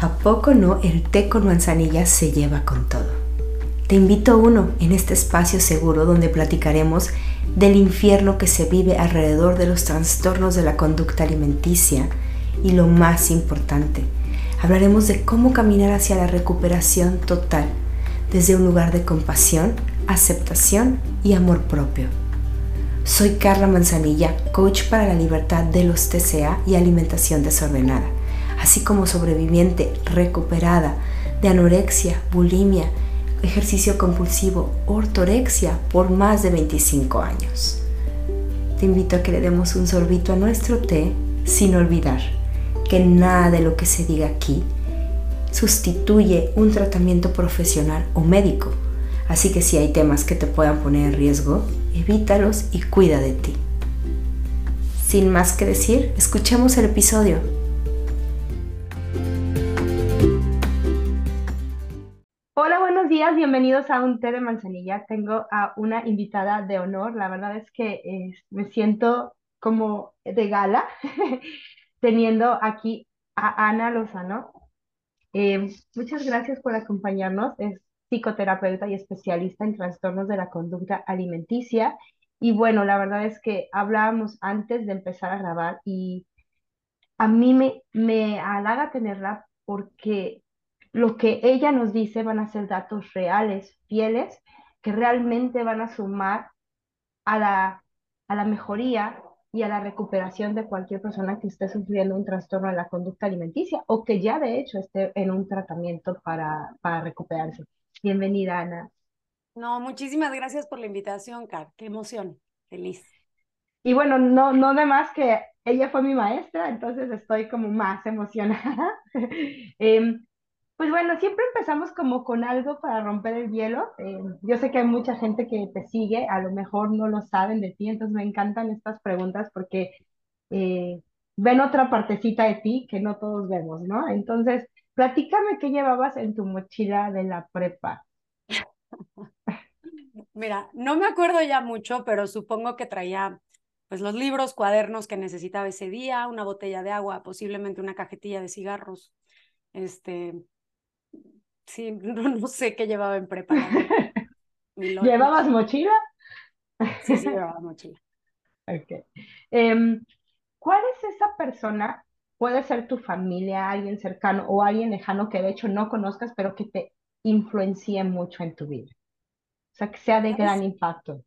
¿A poco no el té con manzanilla se lleva con todo? Te invito a uno en este espacio seguro donde platicaremos del infierno que se vive alrededor de los trastornos de la conducta alimenticia y lo más importante, hablaremos de cómo caminar hacia la recuperación total desde un lugar de compasión, aceptación y amor propio. Soy Carla Manzanilla, coach para la libertad de los TCA y alimentación desordenada así como sobreviviente recuperada de anorexia, bulimia, ejercicio compulsivo, ortorexia por más de 25 años. Te invito a que le demos un sorbito a nuestro té sin olvidar que nada de lo que se diga aquí sustituye un tratamiento profesional o médico. Así que si hay temas que te puedan poner en riesgo, evítalos y cuida de ti. Sin más que decir, escuchemos el episodio. Días, bienvenidos a un té de manzanilla. Tengo a una invitada de honor. La verdad es que eh, me siento como de gala teniendo aquí a Ana Lozano. Eh, muchas gracias por acompañarnos. Es psicoterapeuta y especialista en trastornos de la conducta alimenticia. Y bueno, la verdad es que hablábamos antes de empezar a grabar y a mí me, me halaga tenerla porque lo que ella nos dice van a ser datos reales, fieles, que realmente van a sumar a la, a la mejoría y a la recuperación de cualquier persona que esté sufriendo un trastorno de la conducta alimenticia o que ya de hecho esté en un tratamiento para, para recuperarse. Bienvenida, Ana. No, muchísimas gracias por la invitación, Car. Qué emoción. Feliz. Y bueno, no, no de más que ella fue mi maestra, entonces estoy como más emocionada. eh, pues bueno, siempre empezamos como con algo para romper el hielo. Eh, yo sé que hay mucha gente que te sigue, a lo mejor no lo saben de ti, entonces me encantan estas preguntas porque eh, ven otra partecita de ti que no todos vemos, ¿no? Entonces, platícame qué llevabas en tu mochila de la prepa. Mira, no me acuerdo ya mucho, pero supongo que traía pues los libros, cuadernos que necesitaba ese día, una botella de agua, posiblemente una cajetilla de cigarros, este, Sí, no, sé qué llevaba en prepa. ¿Llevabas mochila? Sí, sí, llevaba mochila. Ok. Em, ¿Cuál es esa persona? Puede ser tu familia, alguien cercano o alguien lejano que de hecho no conozcas, pero que te influencie mucho en tu vida. O sea, que sea de gran impacto.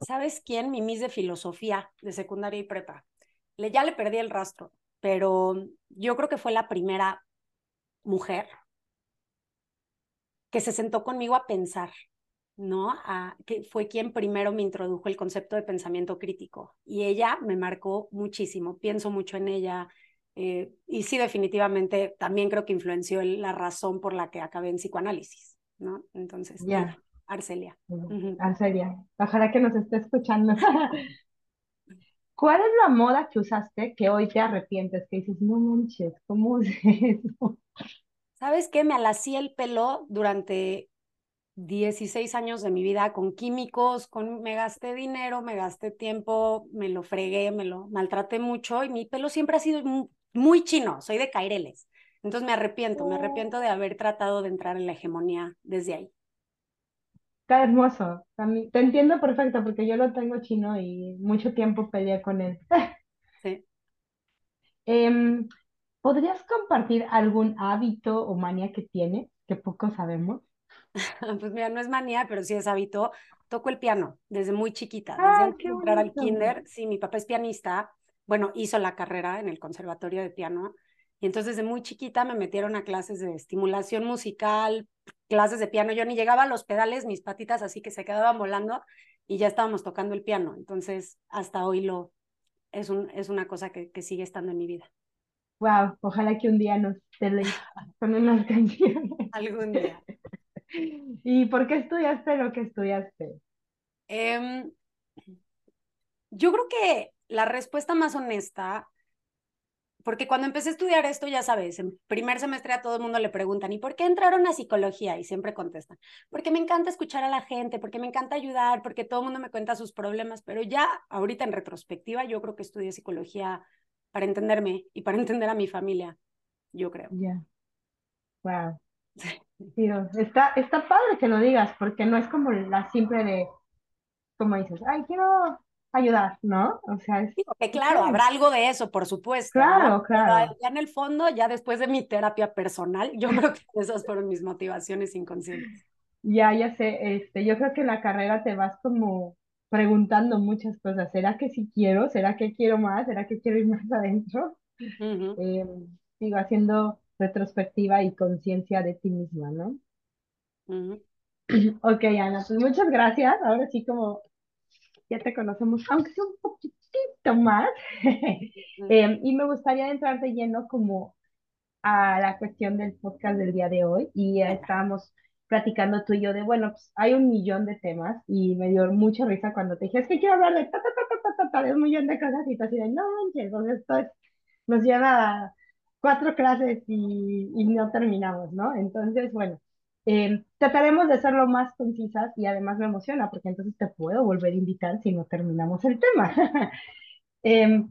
¿Sabes quién? Mi mis de filosofía de secundaria y prepa. Le, ya le perdí el rastro, pero yo creo que fue la primera mujer que se sentó conmigo a pensar, ¿no? A, que fue quien primero me introdujo el concepto de pensamiento crítico. Y ella me marcó muchísimo, pienso mucho en ella. Eh, y sí, definitivamente también creo que influenció la razón por la que acabé en psicoanálisis, ¿no? Entonces, ya. Arcelia. Arcelia, ojalá que nos esté escuchando. ¿Cuál es la moda que usaste que hoy te arrepientes? Que dices, no manches, ¿cómo es eso? ¿Sabes qué? Me alací el pelo durante 16 años de mi vida con químicos, con, me gasté dinero, me gasté tiempo, me lo fregué, me lo maltraté mucho y mi pelo siempre ha sido muy, chino, soy de Caireles. Entonces me arrepiento, me oh. arrepiento de haber tratado de entrar en la hegemonía desde ahí. Está hermoso. Te entiendo perfecto porque yo lo tengo chino y mucho tiempo peleé con él. Sí. Em, ¿Podrías compartir algún hábito o manía que tiene que poco sabemos? pues mira, no es manía, pero sí es hábito. Toco el piano desde muy chiquita, desde ah, antes de entrar al kinder. Sí, mi papá es pianista. Bueno, hizo la carrera en el conservatorio de piano. Y entonces desde muy chiquita me metieron a clases de estimulación musical, clases de piano. Yo ni llegaba a los pedales, mis patitas así que se quedaban volando y ya estábamos tocando el piano. Entonces, hasta hoy lo es, un, es una cosa que, que sigue estando en mi vida. Wow, ojalá que un día nos teléis con unas canciones. Algún día. ¿Y por qué estudiaste lo que estudiaste? Em, yo creo que la respuesta más honesta, porque cuando empecé a estudiar esto, ya sabes, en primer semestre a todo el mundo le preguntan, ¿y por qué entraron a psicología? Y siempre contestan, porque me encanta escuchar a la gente, porque me encanta ayudar, porque todo el mundo me cuenta sus problemas, pero ya ahorita en retrospectiva, yo creo que estudié psicología para entenderme y para entender a mi familia, yo creo. Ya. Wow. está, está padre que lo digas, porque no es como la simple de, como dices, ay, quiero ayudar, ¿no? O sea, es... que claro, habrá algo de eso, por supuesto. Claro, claro. ya en el fondo, ya después de mi terapia personal, yo creo que esas fueron mis motivaciones inconscientes. Ya, ya sé, este, yo creo que en la carrera te vas como preguntando muchas cosas. ¿Será que sí quiero? ¿Será que quiero más? ¿Será que quiero ir más adentro? Eh, sigo haciendo retrospectiva y conciencia de ti misma, ¿no? Ok, Ana, pues muchas gracias. Ahora sí como ya te conocemos, aunque sea un poquitito más. Em, y me gustaría entrar de lleno como a la cuestión del podcast del día de hoy. Y estábamos platicando tú y yo de, bueno, pues hay un millón de temas y me dio mucha risa cuando te dije, es que quiero hablar de ta, ta, ta, ta, ta, de un millón de cosas y tú así de, no manches, esto nos lleva cuatro clases y, y no terminamos, ¿no? Entonces, bueno, eh, trataremos de ser lo más concisas y además me emociona porque entonces te puedo volver a invitar si no terminamos el tema. eh,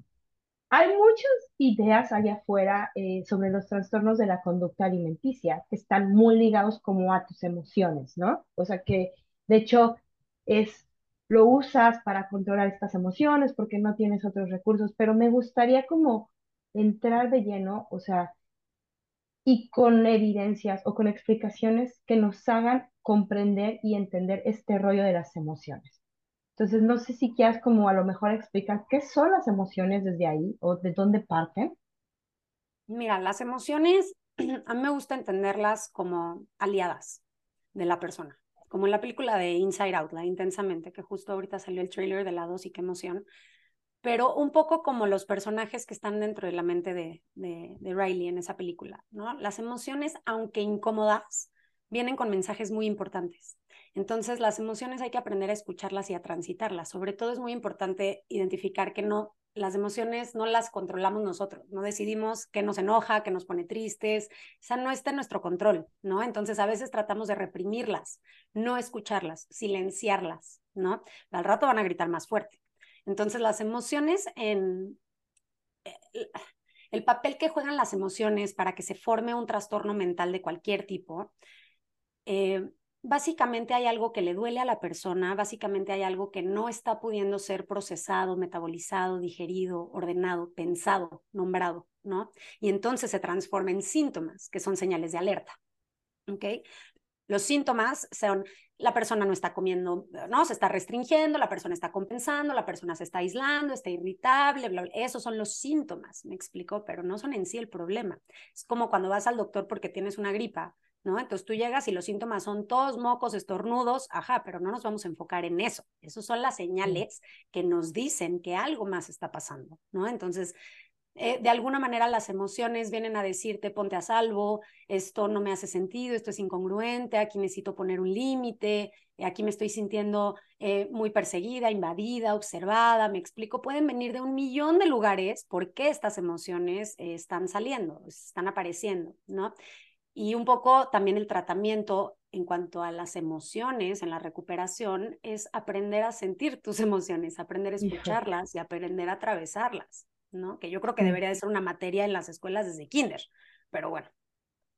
hay muchas ideas allá afuera eh, sobre los trastornos de la conducta alimenticia que están muy ligados como a tus emociones, ¿no? O sea que, de hecho, es, lo usas para controlar estas emociones porque no tienes otros recursos, pero me gustaría como entrar de lleno, o sea, y con evidencias o con explicaciones que nos hagan comprender y entender este rollo de las emociones. Entonces, no sé si quieras como a lo mejor explicar qué son las emociones desde ahí o de dónde parten. Mira, las emociones a mí me gusta entenderlas como aliadas de la persona, como en la película de Inside Out, la intensamente, que justo ahorita salió el trailer de la dos y qué emoción, pero un poco como los personajes que están dentro de la mente de, de, de Riley en esa película, ¿no? Las emociones, aunque incómodas, vienen con mensajes muy importantes. Entonces, las emociones hay que aprender a escucharlas y a transitarlas. Sobre todo es muy importante identificar que no, las emociones no las controlamos nosotros, no decidimos qué nos enoja, qué nos pone tristes, esa no está en nuestro control, ¿no? Entonces, a veces tratamos de reprimirlas, no escucharlas, silenciarlas, ¿no? Al rato van a gritar más fuerte. Entonces, las emociones en... Eh, el papel que juegan las emociones para que se forme un trastorno mental de cualquier tipo eh, básicamente hay algo que le duele a la persona, básicamente hay algo que no está pudiendo ser procesado, metabolizado, digerido, ordenado, pensado, nombrado, ¿no? Y entonces se transforma en síntomas, que son señales de alerta, ¿ok? Los síntomas son, la persona no está comiendo, no, se está restringiendo, la persona está compensando, la persona se está aislando, está irritable, bla, bla. Esos son los síntomas, me explico, pero no son en sí el problema. Es como cuando vas al doctor porque tienes una gripa ¿no? Entonces tú llegas y los síntomas son todos mocos, estornudos, ajá, pero no nos vamos a enfocar en eso. Esas son las señales que nos dicen que algo más está pasando, ¿no? Entonces, eh, de alguna manera las emociones vienen a decirte, ponte a salvo, esto no me hace sentido, esto es incongruente, aquí necesito poner un límite, aquí me estoy sintiendo eh, muy perseguida, invadida, observada, me explico, pueden venir de un millón de lugares por qué estas emociones eh, están saliendo, están apareciendo, ¿no? Y un poco también el tratamiento en cuanto a las emociones en la recuperación es aprender a sentir tus emociones, aprender a escucharlas y aprender a atravesarlas, ¿no? Que yo creo que debería de ser una materia en las escuelas desde kinder, pero bueno.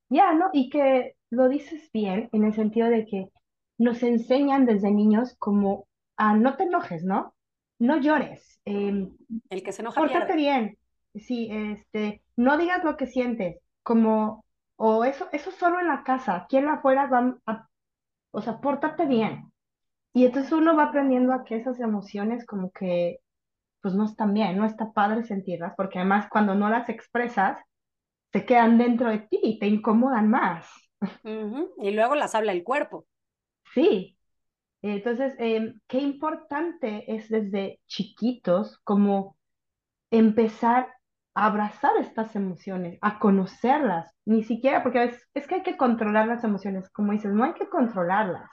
Ya, ¿no? Y que lo dices bien en el sentido de que nos enseñan desde niños como a no te enojes, ¿no? No llores. Em, el que se enoja Pórtate bien. Sí, este, no digas lo que sientes, como o eso, eso solo en la casa, aquí en la afuera van a, o sea, pórtate bien. Y entonces uno va aprendiendo a que esas emociones como que, pues no están bien, no está padre sentirlas, porque además cuando no las expresas, se quedan dentro de ti y te incomodan más. Y luego las habla el cuerpo. Sí. Entonces, em, qué importante es desde chiquitos como empezar abrazar estas emociones, a conocerlas, ni siquiera, porque es, que hay que controlar las emociones, como dices, no hay que controlarlas.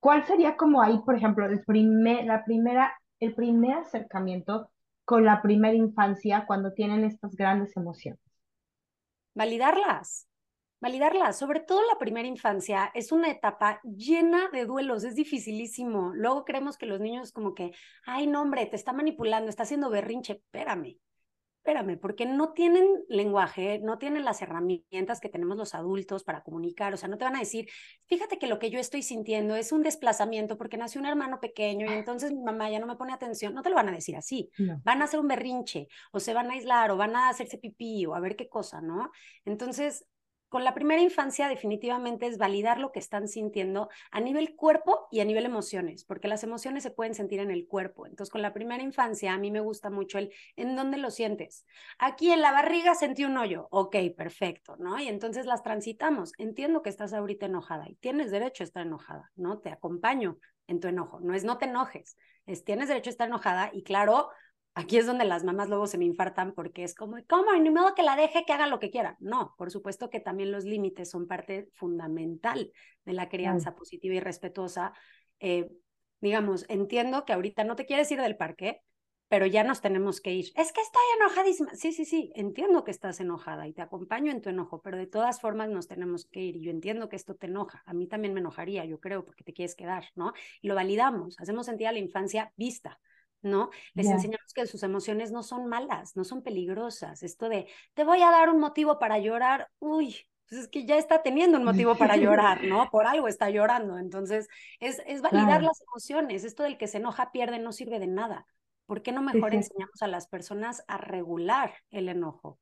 ¿Cuál sería como ahí, por ejemplo, el primer, la primera, el primer acercamiento con la primera infancia cuando tienen estas grandes emociones? Validarlas, validarlas, sobre todo la primera infancia, es una etapa llena de duelos, es dificilísimo. Luego creemos que los niños como que, ay, no, hombre, te está manipulando, está haciendo berrinche, espérame espérame, porque no tienen lenguaje, no tienen las herramientas que tenemos los adultos para comunicar, o sea, no te van a decir, fíjate que lo que yo estoy sintiendo es un desplazamiento porque nació un hermano pequeño y entonces mi mamá ya no me pone atención, no te lo van a decir así, van a hacer un berrinche o se van a aislar o van a hacerse pipí o a ver qué cosa, ¿no? Entonces, con la primera infancia definitivamente es validar lo que están sintiendo a nivel cuerpo y a nivel emociones, porque las emociones se pueden sentir en el cuerpo. Entonces, con la primera infancia a mí me gusta mucho el en dónde lo sientes. Aquí en la barriga sentí un hoyo. Ok, perfecto, ¿no? Y entonces las transitamos. Entiendo que estás ahorita enojada y tienes derecho a estar enojada, ¿no? Te acompaño en tu enojo. No es no te enojes, es tienes derecho a estar enojada y claro, Aquí es donde las mamás luego se me infartan porque es como, ¿cómo? Ni modo que la deje que haga lo que quiera. No, por supuesto que también los límites son parte fundamental de la crianza positiva y respetuosa. Eh, digamos, entiendo que ahorita no te quieres ir del parque, pero ya nos tenemos que ir. Es que estoy enojadísima. Sí, sí, sí, entiendo que estás enojada y te acompaño en tu enojo, pero de todas formas nos tenemos que ir. Y yo entiendo que esto te enoja. A mí también me enojaría, yo creo, porque te quieres quedar, ¿no? Y lo validamos, hacemos sentir a la infancia vista. ¿No? Les enseñamos que sus emociones no son malas, no son peligrosas. Esto de, te voy a dar un motivo para llorar, uy, pues es que ya está teniendo un motivo para llorar, ¿no? Por algo está llorando. Entonces, es, es validar las emociones. Esto del que se enoja, pierde, no sirve de nada. ¿Por qué no mejor enseñamos a las personas a regular el enojo?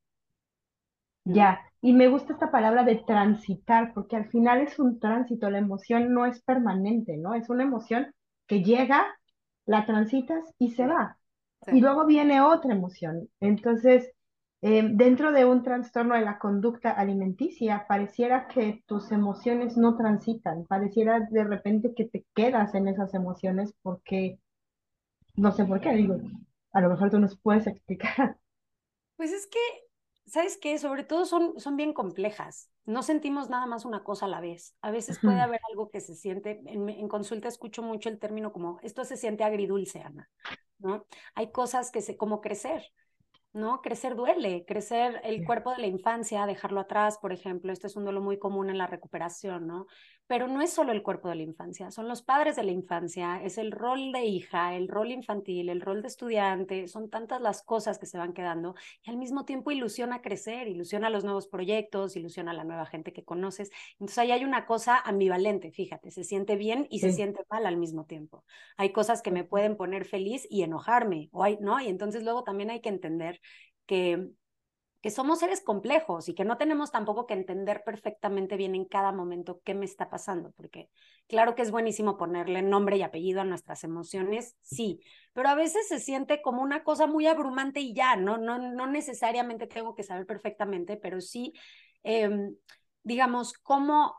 Ya, y me gusta esta palabra de transitar, porque al final es un tránsito, la emoción no es permanente, ¿no? Es una emoción que llega la transitas y se va. Y luego viene otra emoción. Entonces, eh, dentro de un trastorno de la conducta alimenticia, pareciera que tus emociones no transitan, pareciera de repente que te quedas en esas emociones porque, no sé por qué, digo, a lo mejor tú nos puedes explicar. Pues es que ¿sabes qué? Sobre todo son, son bien complejas. No sentimos nada más una cosa a la vez. A veces puede haber algo que se siente, en, en, consulta escucho mucho el término como, esto se siente agridulce, Ana, ¿no? Hay cosas que se, como crecer, ¿no? Crecer duele, crecer el cuerpo de la infancia, dejarlo atrás, por ejemplo, esto es un duelo muy común en la recuperación, ¿no? Pero no es solo el cuerpo de la infancia, son los padres de la infancia, es el rol de hija, el rol infantil, el rol de estudiante, son tantas las cosas que se van quedando y al mismo tiempo ilusiona crecer, ilusiona los nuevos proyectos, ilusiona a la nueva gente que conoces. Entonces ahí hay una cosa ambivalente, fíjate, se siente bien y se siente mal al mismo tiempo. Hay cosas que me pueden poner feliz y enojarme, o hay, ¿no? Y entonces luego también hay que entender que que somos seres complejos y que no tenemos tampoco que entender perfectamente bien en cada momento qué me está pasando, porque claro que es buenísimo ponerle nombre y apellido a nuestras emociones, sí, pero a veces se siente como una cosa muy abrumante y ya, no, no, no necesariamente tengo que saber perfectamente, pero sí, em, digamos, cómo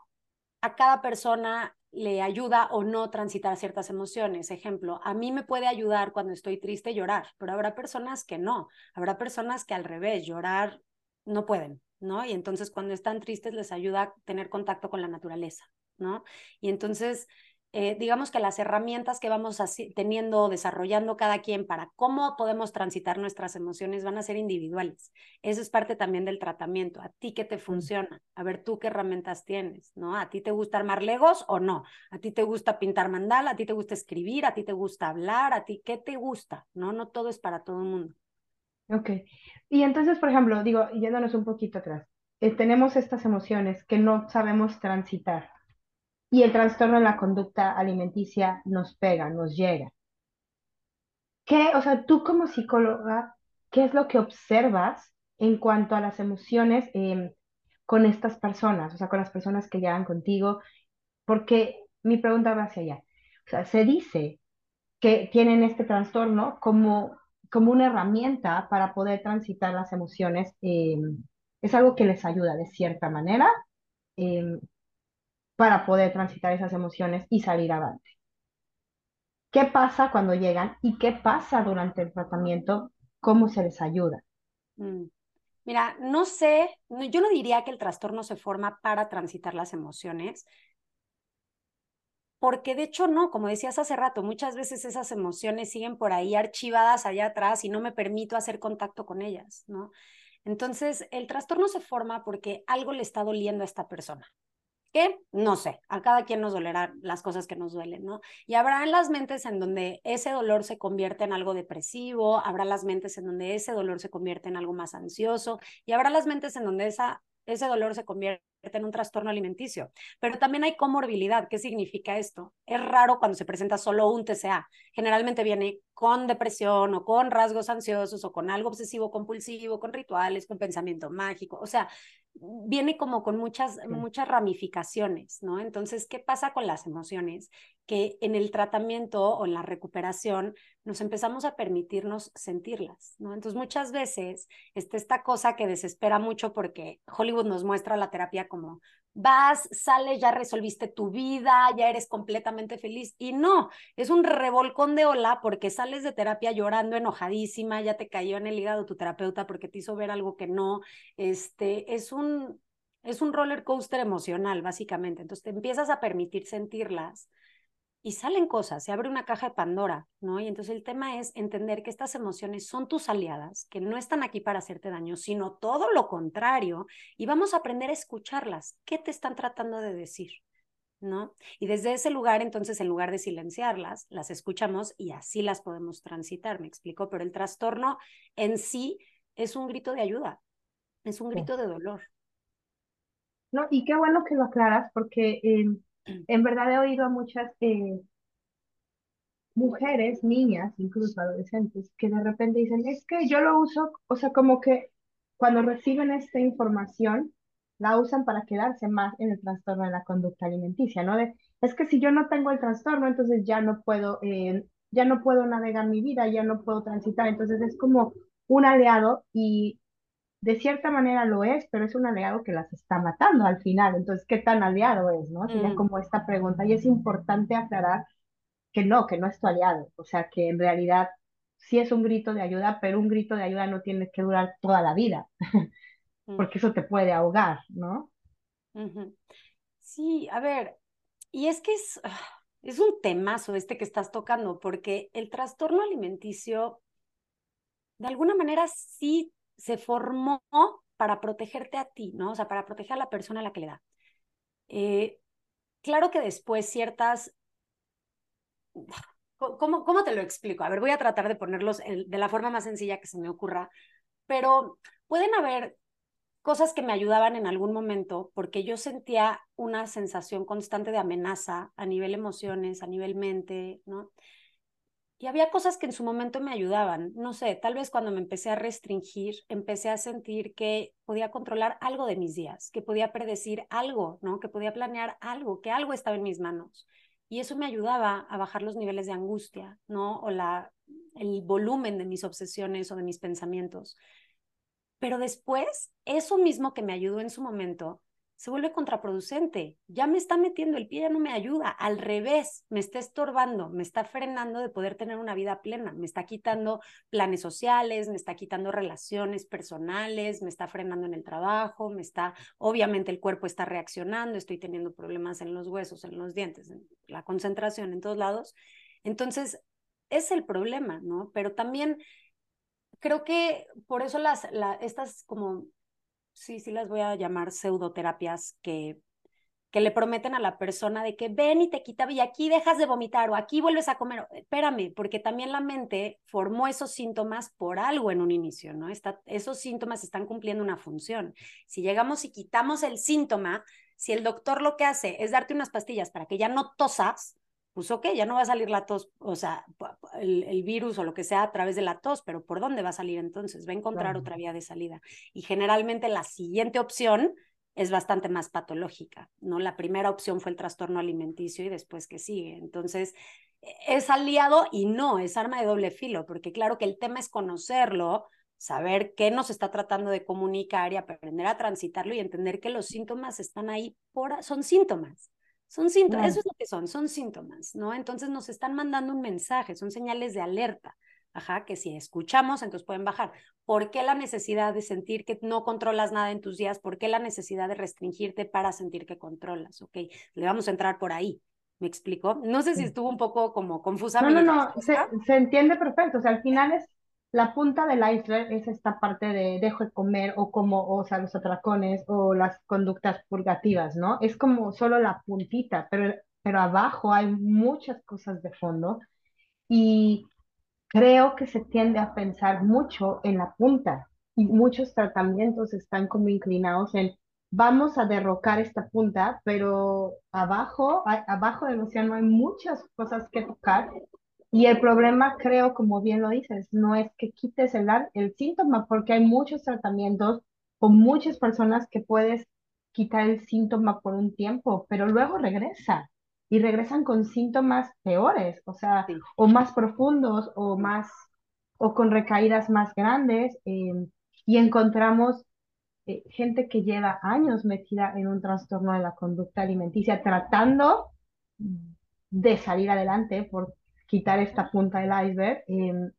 a cada persona le ayuda o no transitar ciertas emociones. Ejemplo, a mí me puede ayudar cuando estoy triste llorar, pero habrá personas que no. Habrá personas que al revés, llorar no pueden, ¿no? Y entonces cuando están tristes les ayuda a tener contacto con la naturaleza, ¿no? Y entonces eh, digamos que las herramientas que vamos así, teniendo, desarrollando cada quien para cómo podemos transitar nuestras emociones van a ser individuales. Eso es parte también del tratamiento. ¿A ti qué te funciona? A ver tú qué herramientas tienes, ¿no? ¿A ti te gusta armar legos o no? ¿A ti te gusta pintar mandala? ¿A ti te gusta escribir? ¿A ti te gusta hablar? ¿A ti qué te gusta? ¿No? No todo es para todo el mundo. Ok. Y entonces, por ejemplo, digo, yéndonos un poquito atrás, eh, tenemos estas emociones que no sabemos transitar y el trastorno en la conducta alimenticia nos pega, nos llega. ¿Qué, o sea, tú como psicóloga, qué es lo que observas en cuanto a las emociones em, con estas personas, o sea, con las personas que llegan contigo? Porque mi pregunta va hacia allá. O sea, se dice que tienen este trastorno como, como una herramienta para poder transitar las emociones. Em, es algo que les ayuda de cierta manera. Em, para poder transitar esas emociones y salir adelante. ¿Qué pasa cuando llegan y qué pasa durante el tratamiento? ¿Cómo se les ayuda? Mm. Mira, no sé, yo no diría que el trastorno se forma para transitar las emociones, porque de hecho no, como decías hace rato, muchas veces esas emociones siguen por ahí archivadas allá atrás y no me permito hacer contacto con ellas, ¿no? Entonces, el trastorno se forma porque algo le está doliendo a esta persona. Que no sé, a cada quien nos dolerán las cosas que nos duelen, ¿no? Y habrá en las mentes en donde ese dolor se convierte en algo depresivo, habrá las mentes en donde ese dolor se convierte en algo más ansioso y habrá las mentes en donde esa, ese dolor se convierte en un trastorno alimenticio. Pero también hay comorbilidad. ¿Qué significa esto? Es raro cuando se presenta solo un TCA. Generalmente viene con depresión o con rasgos ansiosos o con algo obsesivo compulsivo, con rituales, con pensamiento mágico. O sea, viene como con muchas, muchas ramificaciones, ¿no? Entonces, ¿qué pasa con las emociones? Que en el tratamiento o en la recuperación nos empezamos a permitirnos sentirlas, ¿no? Entonces, muchas veces está esta cosa que desespera mucho porque Hollywood nos muestra la terapia como vas, sales, ya resolviste tu vida, ya eres completamente feliz. Y no, es un revolcón de ola porque sales de terapia llorando, enojadísima, ya te cayó en el hígado tu terapeuta porque te hizo ver algo que no. Este, es un, es un roller coaster emocional, básicamente. Entonces te empiezas a permitir sentirlas y salen cosas, se abre una caja de Pandora, ¿no? Y entonces el tema es entender que estas emociones son tus aliadas, que no están aquí para hacerte daño, sino todo lo contrario, y vamos a aprender a escucharlas. ¿Qué te están tratando de decir? ¿No? Y desde ese lugar, entonces, en lugar de silenciarlas, las escuchamos y así las podemos transitar, me explico, pero el trastorno en sí es un grito de ayuda, es un grito de dolor. No, y qué bueno que lo aclaras, porque em, en verdad he oído a muchas eh, mujeres, niñas, incluso adolescentes, que de repente dicen, es que yo lo uso, o sea, como que cuando reciben esta información, la usan para quedarse más en el trastorno de la conducta alimenticia, ¿no? Es que si yo no tengo el trastorno, entonces ya no puedo, eh, ya no puedo navegar mi vida, ya no puedo transitar, entonces es como un aliado y de cierta manera lo es, pero es un aliado que las está matando al final. Entonces, ¿qué tan aliado es? ¿no? Sería mm. como esta pregunta. Y es importante aclarar que no, que no es tu aliado. O sea, que en realidad sí es un grito de ayuda, pero un grito de ayuda no tiene que durar toda la vida, mm. porque eso te puede ahogar, ¿no? Sí, a ver, y es que es, ah, es un temazo este que estás tocando, porque el trastorno alimenticio, de alguna manera sí se formó para protegerte a ti, ¿no? O sea, para proteger a la persona a la que le da. Eh, claro que después ciertas... ¿Cómo, ¿Cómo te lo explico? A ver, voy a tratar de ponerlos de la forma más sencilla que se me ocurra, pero pueden haber cosas que me ayudaban en algún momento porque yo sentía una sensación constante de amenaza a nivel emociones, a nivel mente, ¿no? Y había cosas que en su momento me ayudaban. No sé, tal vez cuando me empecé a restringir, empecé a sentir que podía controlar algo de mis días, que podía predecir algo, ¿no? Que podía planear algo, que algo estaba en mis manos. Y eso me ayudaba a bajar los niveles de angustia, ¿no? O la, el volumen de mis obsesiones o de mis pensamientos. Pero después, eso mismo que me ayudó en su momento, se vuelve contraproducente. Ya me está metiendo el pie, ya no me ayuda. Al revés, me está estorbando, me está frenando de poder tener una vida plena. Me está quitando planes sociales, me está quitando relaciones personales, me está frenando en el trabajo, me está, obviamente el cuerpo está reaccionando, estoy teniendo problemas en los huesos, en los dientes, en la concentración, en todos lados. Entonces, es el problema, ¿no? Pero también creo que por eso las, estas como sí, sí las voy a llamar pseudoterapias que, que le prometen a la persona de que ven y te quita y aquí dejas de vomitar o aquí vuelves a comer. Espérame, porque también la mente formó esos síntomas por algo en un inicio, ¿no? Está, esos síntomas están cumpliendo una función. Si llegamos y quitamos el síntoma, si el doctor lo que hace es darte unas pastillas para que ya no tosas, pues ok, ya no va a salir la tos, o sea, el, virus o lo que sea a través de la tos, pero ¿por dónde va a salir entonces? Va a encontrar otra vía de salida. Y generalmente la siguiente opción es bastante más patológica, ¿no? La primera opción fue el trastorno alimenticio y después que sigue. Entonces, e, es aliado y no, es arma de doble filo, porque claro que el tema es conocerlo, saber qué nos está tratando de comunicar y aprender a transitarlo y entender que los síntomas están ahí por, son síntomas. Son síntomas, eso es lo que son, son síntomas, ¿no? Entonces nos están mandando un mensaje, son señales de alerta, ajá, que si escuchamos, entonces pueden bajar. ¿Por qué la necesidad de sentir que no controlas nada en tus días? ¿Por qué la necesidad de restringirte para sentir que controlas? Ok, le vamos a entrar por ahí. ¿Me explico? No sé si estuvo un poco como confusa. No, no, no, se, se, entiende perfecto. O sea, al final es la punta del iceberg es esta parte de dejo de comer o como, o sea, los atracones o las conductas purgativas, ¿no? Es como solo la puntita, pero, pero abajo hay muchas cosas de fondo y creo que se tiende a pensar mucho en la punta y muchos tratamientos están como inclinados en vamos a derrocar esta punta, pero abajo, abajo del océano hay muchas cosas que tocar y el problema, creo, como bien lo dices, no es que quites el, el síntoma, porque hay muchos tratamientos o muchas personas que puedes quitar el síntoma por un tiempo, pero luego regresa y regresan con síntomas peores, o sea, o más profundos o más, o con recaídas más grandes. Em, y encontramos eh, gente que lleva años metida en un trastorno de la conducta alimenticia tratando de salir adelante por quitar esta punta del iceberg em,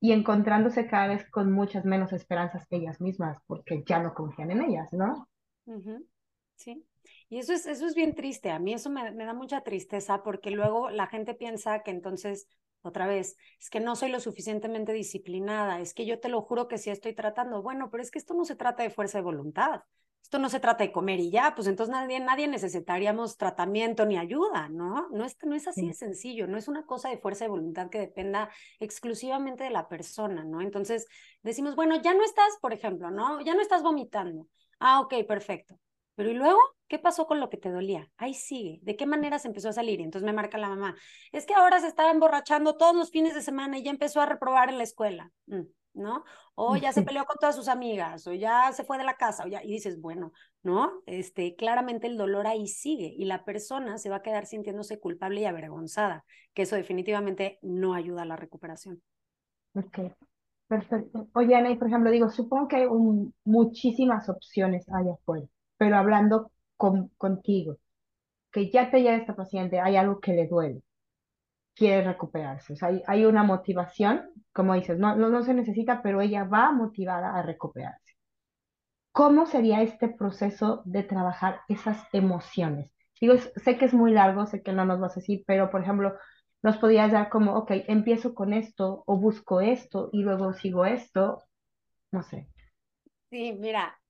y encontrándose cada vez con muchas menos esperanzas que ellas mismas, porque ya no confían en ellas, ¿no? Sí. Y eso es, eso es bien triste. A mí eso me, me, da mucha tristeza porque luego la gente piensa que entonces, otra vez, es que no soy lo suficientemente disciplinada, es que yo te lo juro que sí estoy tratando. Bueno, pero es que esto no se trata de fuerza de voluntad esto no se trata de comer y ya, pues entonces nadie, nadie necesitaríamos tratamiento ni ayuda, ¿no? No es, no es así de sencillo, no es una cosa de fuerza de voluntad que dependa exclusivamente de la persona, ¿no? Entonces decimos, bueno, ya no estás, por ejemplo, ¿no? Ya no estás vomitando. Ah, ok, perfecto. Pero ¿y luego? ¿Qué pasó con lo que te dolía? Ahí sigue. ¿De qué manera se empezó a salir? Entonces me marca la mamá. Es que ahora se estaba emborrachando todos los fines de semana y ya empezó a reprobar en la escuela. Mm. ¿No? O ya se peleó con todas sus amigas, o ya se fue de la casa, o ya, y dices, bueno, ¿no? Este, claramente el dolor ahí sigue y la persona se va a quedar sintiéndose culpable y avergonzada, que eso definitivamente no ayuda a la recuperación. Ok, perfecto. Oye, Ana, y por ejemplo, digo, supongo que hay muchísimas opciones allá afuera, pero hablando con, contigo, que ya te llega esta paciente, hay algo que le duele quiere recuperarse. O sea, hay, hay una motivación, como dices, no, no, no se necesita, pero ella va motivada a recuperarse. ¿Cómo sería este proceso de trabajar esas emociones? Digo, sé que es muy largo, sé que no nos vas a decir, pero por ejemplo, nos podías dar como, ok, empiezo con esto o busco esto y luego sigo esto, no sé. Sí, mira,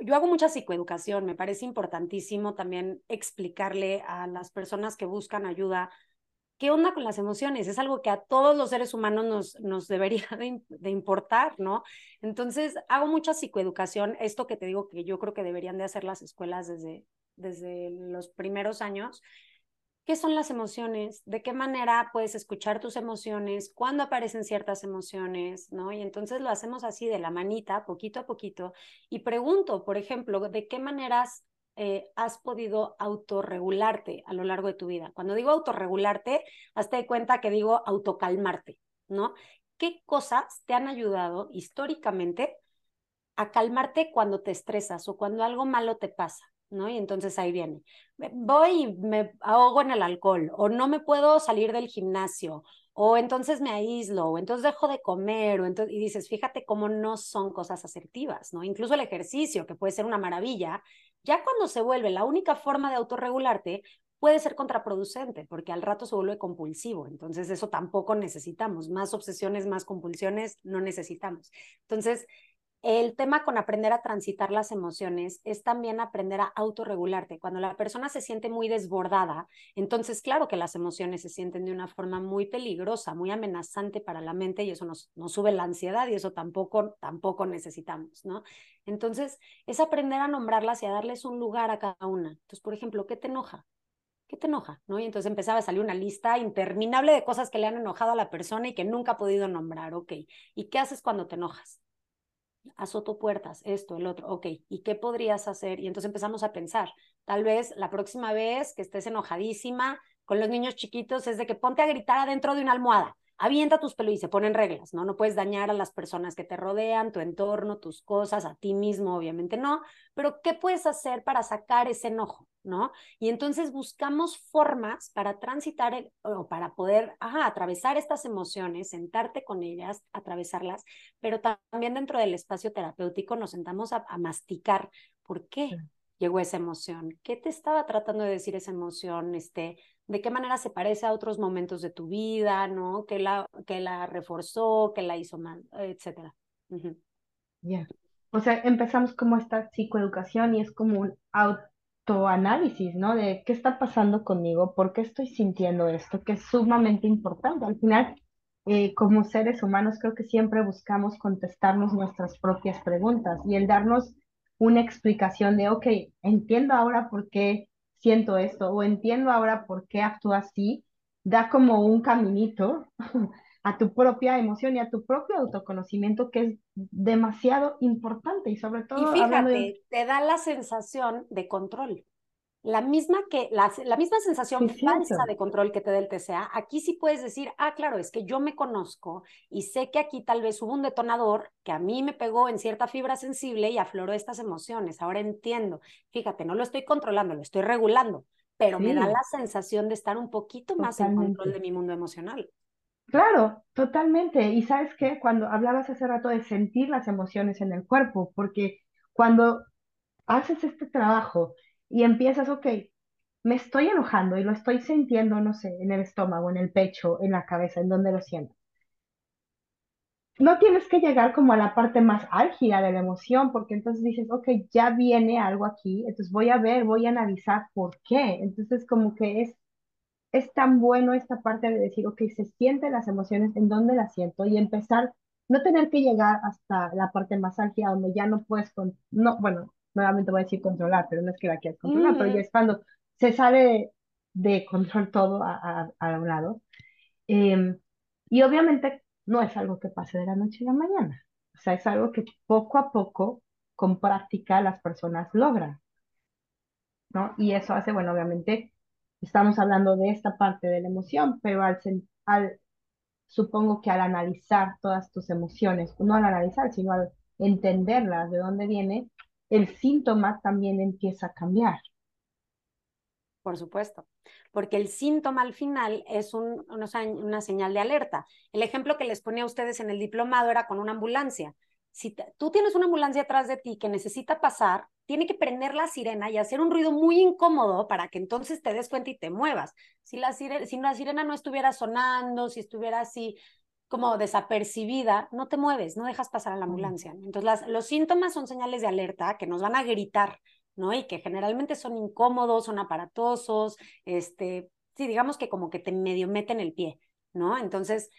yo hago mucha psicoeducación, me parece importantísimo también explicarle a las personas que buscan ayuda ¿qué onda con las emociones? Es algo que a todos los seres humanos nos, nos debería de, importar, ¿no? Entonces, hago mucha psicoeducación, esto que te digo que yo creo que deberían de hacer las escuelas desde, desde los primeros años. ¿Qué son las emociones? ¿De qué manera puedes escuchar tus emociones? ¿Cuándo aparecen ciertas emociones? ¿No? Y entonces lo hacemos así de la manita, poquito a poquito. Y pregunto, por ejemplo, ¿de qué maneras eh, has podido autorregularte a lo largo de tu vida. Cuando digo autorregularte, hazte de cuenta que digo autocalmarte, ¿no? ¿Qué cosas te han ayudado históricamente a calmarte cuando te estresas o cuando algo malo te pasa? ¿no? Y entonces ahí viene, voy y me ahogo en el alcohol, o no me puedo salir del gimnasio, o entonces me aíslo, o entonces dejo de comer, o entonces, y dices, fíjate cómo no son cosas asertivas, ¿no? Incluso el ejercicio, que puede ser una maravilla, ya cuando se vuelve la única forma de autorregularte, puede ser contraproducente, porque al rato se vuelve compulsivo, entonces eso tampoco necesitamos, más obsesiones, más compulsiones, no necesitamos. Entonces, el tema con aprender a transitar las emociones es también aprender a autorregularte. Cuando la persona se siente muy desbordada, entonces claro que las emociones se sienten de una forma muy peligrosa, muy amenazante para la mente y eso nos, sube la ansiedad y eso tampoco, tampoco necesitamos, ¿no? Entonces es aprender a nombrarlas y a darles un lugar a cada una. Entonces, por ejemplo, ¿qué te enoja? ¿qué te enoja? ¿No? Y entonces empezaba a salir una lista interminable de cosas que le han enojado a la persona y que nunca ha podido nombrar, ok. ¿Y qué haces cuando te enojas? Azoto puertas, esto, el otro, ok, ¿y qué podrías hacer? Y entonces empezamos a pensar, tal vez la próxima vez que estés enojadísima con los niños chiquitos es de que ponte a gritar adentro de una almohada, avienta tus pelos y se ponen reglas, ¿no? No puedes dañar a las personas que te rodean, tu entorno, tus cosas, a ti mismo, obviamente no, pero ¿qué puedes hacer para sacar ese enojo? ¿no? Y entonces buscamos formas para transitar o para poder atravesar estas emociones, sentarte con ellas, atravesarlas, pero también dentro del espacio terapéutico nos sentamos a, masticar. ¿Por qué? Llegó esa emoción. ¿Qué te estaba tratando de decir esa emoción? Este, ¿De qué manera se parece a otros momentos de tu vida, ¿no? ¿Qué la, que la reforzó, qué la hizo mal, etcétera? Ya. O sea, empezamos como esta psicoeducación y es como un autoanálisis, ¿no? De qué está pasando conmigo, por qué estoy sintiendo esto, que es sumamente importante. Al final, eh, como seres humanos, creo que siempre buscamos contestarnos nuestras propias preguntas y el darnos una explicación de, ok, entiendo ahora por qué siento esto o entiendo ahora por qué actúo así, da como un caminito a tu propia emoción y a tu propio autoconocimiento que es demasiado importante y sobre todo... Y fíjate, te da la sensación de control. La misma, que, la, la misma sensación falsa de control que te da el TCA, aquí sí puedes decir, ah, claro, es que yo me conozco y sé que aquí tal vez hubo un detonador que a mí me pegó en cierta fibra sensible y afloró estas emociones. Ahora entiendo, fíjate, no lo estoy controlando, lo estoy regulando, pero me da la sensación de estar un poquito más en control de mi mundo emocional. Claro, totalmente. Y sabes qué, cuando hablabas hace rato de sentir las emociones en el cuerpo, porque cuando haces este trabajo y empiezas, ok, me estoy enojando y lo estoy sintiendo, no sé, en el estómago, en el pecho, en la cabeza, en donde lo siento. No tienes que llegar como a la parte más álgida de la emoción, porque entonces dices, ok, ya viene algo aquí, entonces voy a ver, voy a analizar por qué. Entonces como que es es tan bueno esta parte de decir, ok, se sienten las emociones, en dónde las siento y empezar, no tener que llegar hasta la parte más álgida donde ya no puedes, con, no, bueno, nuevamente voy a decir controlar, pero no es que la quieras controlar, pero ya es cuando se sale de, control todo a, a, un lado. Em, y obviamente no es algo que pase de la noche a la mañana, o sea, es algo que poco a poco, con práctica, las personas logran. ¿no? Y eso hace, bueno, obviamente estamos hablando de esta parte de la emoción, pero al, al supongo que al analizar todas tus emociones, no al analizar, sino al entenderlas, de dónde viene, el síntoma también empieza a cambiar. Por supuesto, porque el síntoma al final es un, una señal de alerta. El ejemplo que les ponía a ustedes en el diplomado era con una ambulancia si tú tienes una ambulancia atrás de ti que necesita pasar, tiene que prender la sirena y hacer un ruido muy incómodo para que entonces te des cuenta y te muevas. Si la, sirena, si la sirena no estuviera sonando, si estuviera así como desapercibida, no te mueves, no dejas pasar a la ambulancia. Entonces, los síntomas son señales de alerta que nos van a gritar, ¿no? Y que generalmente son incómodos, son aparatosos, este, sí, digamos que como que te medio meten el pie, ¿no? Entonces,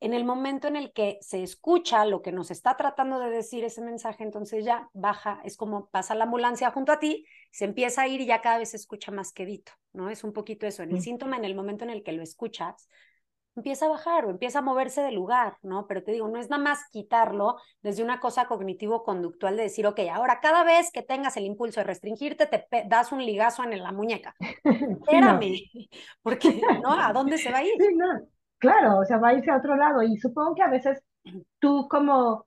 en el momento en el que se escucha lo que nos está tratando de decir ese mensaje, entonces ya baja, es como pasa la ambulancia junto a ti, se empieza a ir y ya cada vez se escucha más quedito, ¿no? Es un poquito eso. En el síntoma, en el momento en el que lo escuchas, empieza a bajar o empieza a moverse del lugar, ¿no? Pero te digo, no es nada más quitarlo desde una cosa cognitivo-conductual de decir, ok, ahora cada vez que tengas el impulso de restringirte, te das un ligazo en la muñeca. Espérame, porque, ¿no? ¿A dónde se va a ir? Claro, o sea, va a irse a otro lado y supongo que a veces tú como,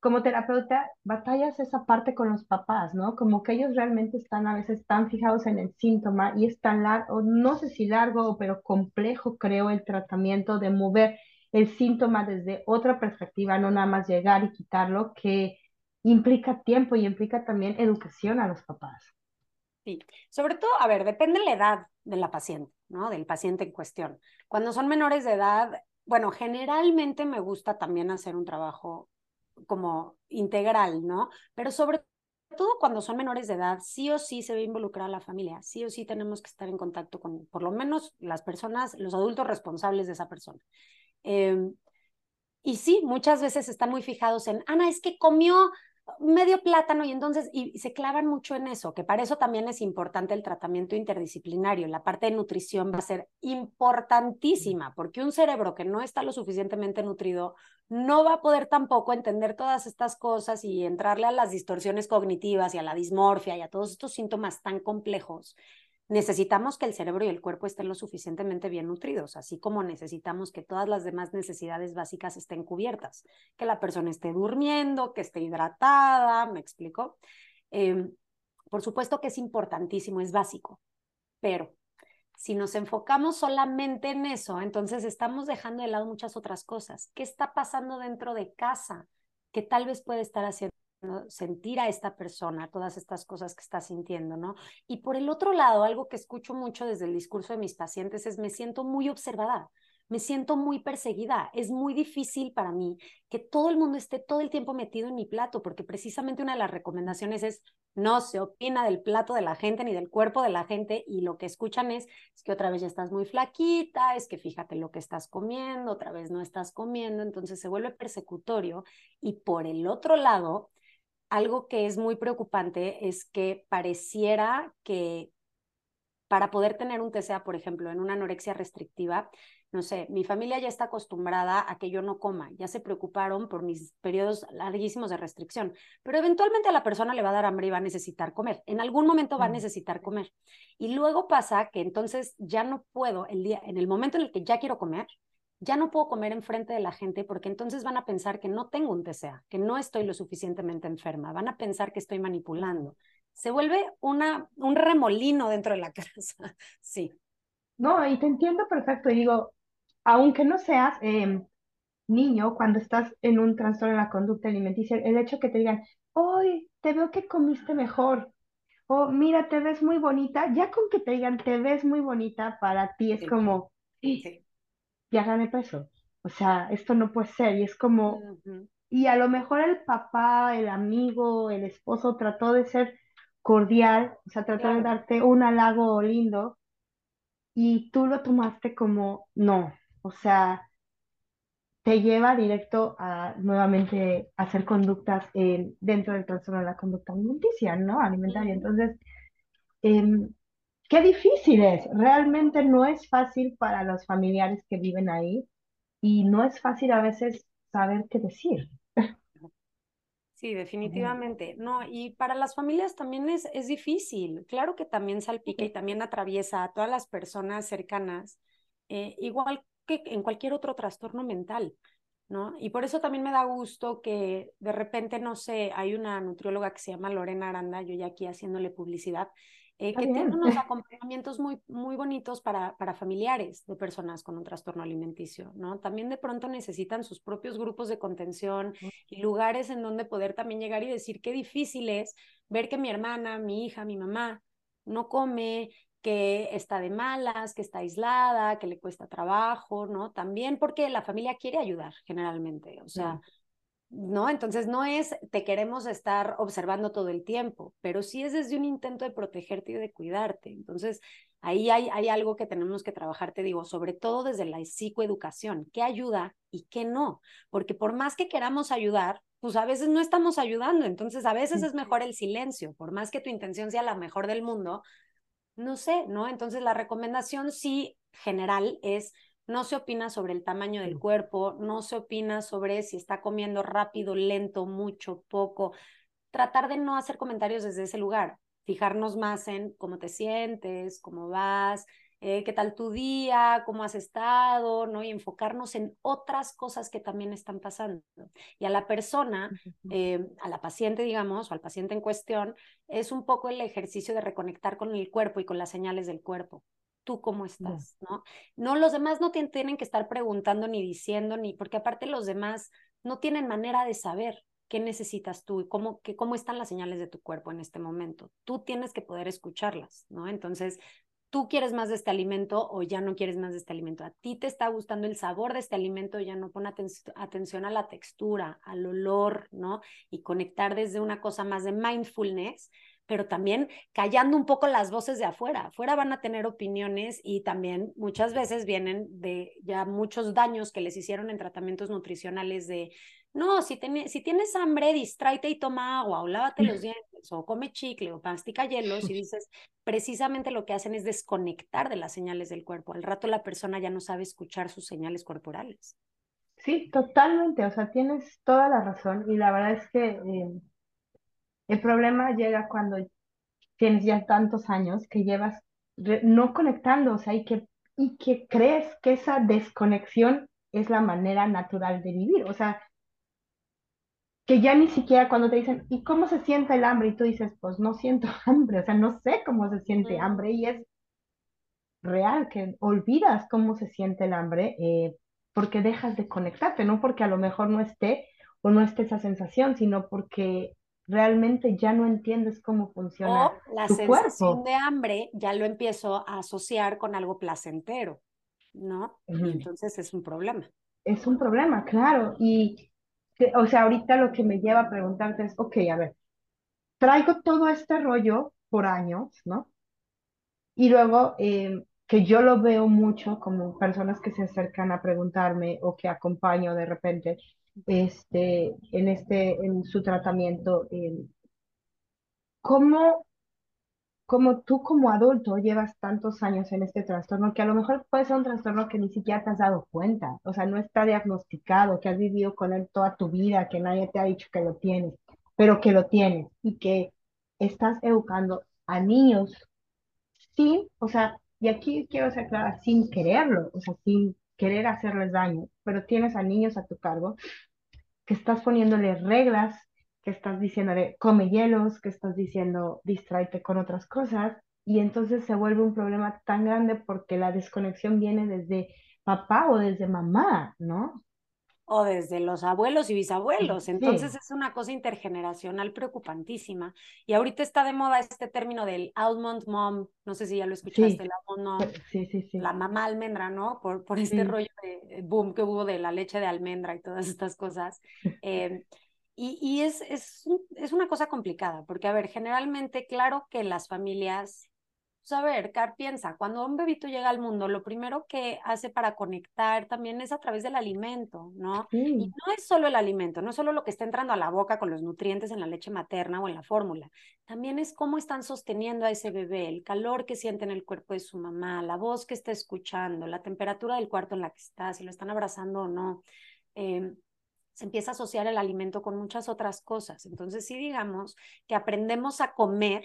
como terapeuta batallas esa parte con los papás, ¿no? Como que ellos realmente están a veces tan fijados en el síntoma y es tan largo, no sé si largo, pero complejo creo el tratamiento de mover el síntoma desde otra perspectiva, no nada más llegar y quitarlo, que implica tiempo y implica también educación a los papás. Sí, sobre todo, a ver, depende de la edad de la paciente, ¿no? Del paciente en cuestión. Cuando son menores de edad, bueno, generalmente me gusta también hacer un trabajo como integral, ¿no? Pero sobre todo cuando son menores de edad, sí o sí se ve involucrada la familia, sí o sí tenemos que estar en contacto con, por lo menos, las personas, los adultos responsables de esa persona. Em, y sí, muchas veces están muy fijados en, Ana, es que comió medio plátano y entonces y se clavan mucho en eso, que para eso también es importante el tratamiento interdisciplinario. La parte de nutrición va a ser importantísima porque un cerebro que no está lo suficientemente nutrido no va a poder tampoco entender todas estas cosas y entrarle a las distorsiones cognitivas y a la dismorfia y a todos estos síntomas tan complejos necesitamos que el cerebro y el cuerpo estén lo suficientemente bien nutridos, así como necesitamos que todas las demás necesidades básicas estén cubiertas, que la persona esté durmiendo, que esté hidratada, ¿me explico? Em, por supuesto que es importantísimo, es básico, pero si nos enfocamos solamente en eso, entonces estamos dejando de lado muchas otras cosas. ¿Qué está pasando dentro de casa que tal vez puede estar haciendo sentir a esta persona, todas estas cosas que está sintiendo, ¿no? Y por el otro lado, algo que escucho mucho desde el discurso de mis pacientes es me siento muy observada me siento muy perseguida. Es muy difícil para mí que todo el mundo esté todo el tiempo metido en mi plato, porque precisamente una de las recomendaciones es no se opina del plato de la gente ni del cuerpo de la gente y lo que escuchan es, es que otra vez ya estás muy flaquita, es que fíjate lo que estás comiendo, otra vez no estás comiendo, entonces se vuelve persecutorio y por el otro lado, algo que es muy preocupante es que pareciera que para poder tener un TCA, por ejemplo, en una anorexia restrictiva, no sé, mi familia ya está acostumbrada a que yo no coma, ya se preocuparon por mis periodos larguísimos de restricción, pero eventualmente a la persona le va a dar hambre y va a necesitar comer, en algún momento va a necesitar comer. Y luego pasa que entonces ya no puedo, el día, en el momento en el que ya quiero comer, ya no puedo comer enfrente de la gente porque entonces van a pensar que no tengo un TCA, que no estoy lo suficientemente enferma, van a pensar que estoy manipulando. Se vuelve una, un remolino dentro de la casa, sí. No, y te entiendo perfecto. Y digo, aunque no seas em, niño, cuando estás en un trastorno de la conducta alimenticia, el hecho que te digan, hoy te veo que comiste mejor, o mira, te ves muy bonita, ya con que te digan, te ves muy bonita, para ti es como, sí. ya gané peso. O sea, esto no puede ser. Y es como, y a lo mejor el papá, el amigo, el esposo trató de ser cordial, o sea, trató de darte un halago lindo, y tú lo tomaste como, no, o sea, te lleva directo a nuevamente hacer conductas dentro del trastorno de la conducta alimenticia, ¿no? Alimentaria. Entonces, em, qué difícil es. Realmente no es fácil para los familiares que viven ahí y no es fácil a veces saber qué decir. Sí, definitivamente. No, y para las familias también es, es difícil. Claro que también salpica y también atraviesa a todas las personas cercanas, eh, igual que en cualquier otro trastorno mental, ¿no? Y por eso también me da gusto que de repente, no sé, hay una nutrióloga que se llama Lorena Aranda, yo ya aquí haciéndole publicidad, eh, que tiene unos acompañamientos muy, muy bonitos para, para familiares de personas con un trastorno alimenticio, ¿no? También de pronto necesitan sus propios grupos de contención y lugares en donde poder también llegar y decir qué difícil es ver que mi hermana, mi hija, mi mamá no come, que está de malas, que está aislada, que le cuesta trabajo, ¿no? También porque la familia quiere ayudar generalmente, o sea, ¿no? Entonces no es te queremos estar observando todo el tiempo, pero sí es desde un intento de protegerte y de cuidarte. Entonces ahí hay, hay algo que tenemos que trabajar, te digo, sobre todo desde la psicoeducación, qué ayuda y qué no, porque por más que queramos ayudar, pues a veces no estamos ayudando, entonces a veces es mejor el silencio, por más que tu intención sea la mejor del mundo, no sé, ¿no? Entonces la recomendación sí general es no se opina sobre el tamaño del cuerpo, no se opina sobre si está comiendo rápido, lento, mucho, poco. Tratar de no hacer comentarios desde ese lugar, fijarnos más en cómo te sientes, cómo vas, eh, qué tal tu día, cómo has estado, ¿no? Y enfocarnos en otras cosas que también están pasando. Y a la persona, eh, a la paciente, digamos, o al paciente en cuestión, es un poco el ejercicio de reconectar con el cuerpo y con las señales del cuerpo. Tú cómo estás, ¿no? No, los demás no tienen que estar preguntando ni diciendo, ni, porque aparte los demás no tienen manera de saber qué necesitas tú y cómo, que, cómo están las señales de tu cuerpo en este momento. Tú tienes que poder escucharlas, ¿no? Entonces, tú quieres más de este alimento o ya no quieres más de este alimento. A ti te está gustando el sabor de este alimento, ya no pon atención a la textura, al olor, ¿no? Y conectar desde una cosa más de mindfulness, pero también callando un poco las voces de afuera. Afuera van a tener opiniones y también muchas veces vienen de ya muchos daños que les hicieron en tratamientos nutricionales de no, si, si tienes hambre, distráete y toma agua, o lávate los dientes, o come chicle, o mastica hielos, y dices, precisamente lo que hacen es desconectar de las señales del cuerpo. Al rato la persona ya no sabe escuchar sus señales corporales. Sí, totalmente, o sea, tienes toda la razón, y la verdad es que eh, el problema llega cuando tienes ya tantos años que llevas no conectando, o sea, y que, y que crees que esa desconexión es la manera natural de vivir, o sea, que ya ni siquiera cuando te dicen, ¿y cómo se siente el hambre? Y tú dices, pues no siento hambre, o sea, no sé cómo se siente hambre y es real que olvidas cómo se siente el hambre eh, porque dejas de conectarte, no porque a lo mejor no esté o no esté esa sensación, sino porque realmente ya no entiendes cómo funciona o la tu sensación cuerpo. de hambre ya lo empiezo a asociar con algo placentero, ¿no? Y entonces es un problema. Es un problema, claro. Y, o sea, ahorita lo que me lleva a preguntarte es, ok, a ver, traigo todo este rollo por años, ¿no? Y luego, eh, que yo lo veo mucho como personas que se acercan a preguntarme o que acompaño de repente, este, en este, en su tratamiento, eh, ¿cómo, cómo tú como adulto llevas tantos años en este trastorno que a lo mejor puede ser un trastorno que ni siquiera te has dado cuenta, o sea, no está diagnosticado, que has vivido con él toda tu vida, que nadie te ha dicho que lo tienes, pero que lo tienes y que estás educando a niños sin, o sea, y aquí quiero ser clara, sin quererlo, o sea, sin querer hacerles daño, pero tienes a niños a tu cargo que estás poniéndole reglas, que estás diciéndole come hielos, que estás diciendo distráete con otras cosas, y entonces se vuelve un problema tan grande porque la desconexión viene desde papá o desde mamá, ¿no? O desde los abuelos y bisabuelos. Entonces Sí. es una cosa intergeneracional preocupantísima. Y ahorita está de moda este término del almond mom. No sé si ya lo escuchaste, Sí. el almond mom. Sí, sí, sí. la mamá almendra, ¿no? Por, por este rollo de boom que hubo de la leche de almendra y todas estas cosas. Eh, y y es, es, es una cosa complicada, porque, a ver, generalmente, claro que las familias, pues, a ver, Car piensa, cuando un bebito llega al mundo, lo primero que hace para conectar también es a través del alimento, ¿no? Y no es solo el alimento, no es solo lo que está entrando a la boca con los nutrientes en la leche materna o en la fórmula, también es cómo están sosteniendo a ese bebé, el calor que siente en el cuerpo de su mamá, la voz que está escuchando, la temperatura del cuarto en la que está, si lo están abrazando o no. Eh, se empieza a asociar el alimento con muchas otras cosas. Entonces, sí digamos que aprendemos a comer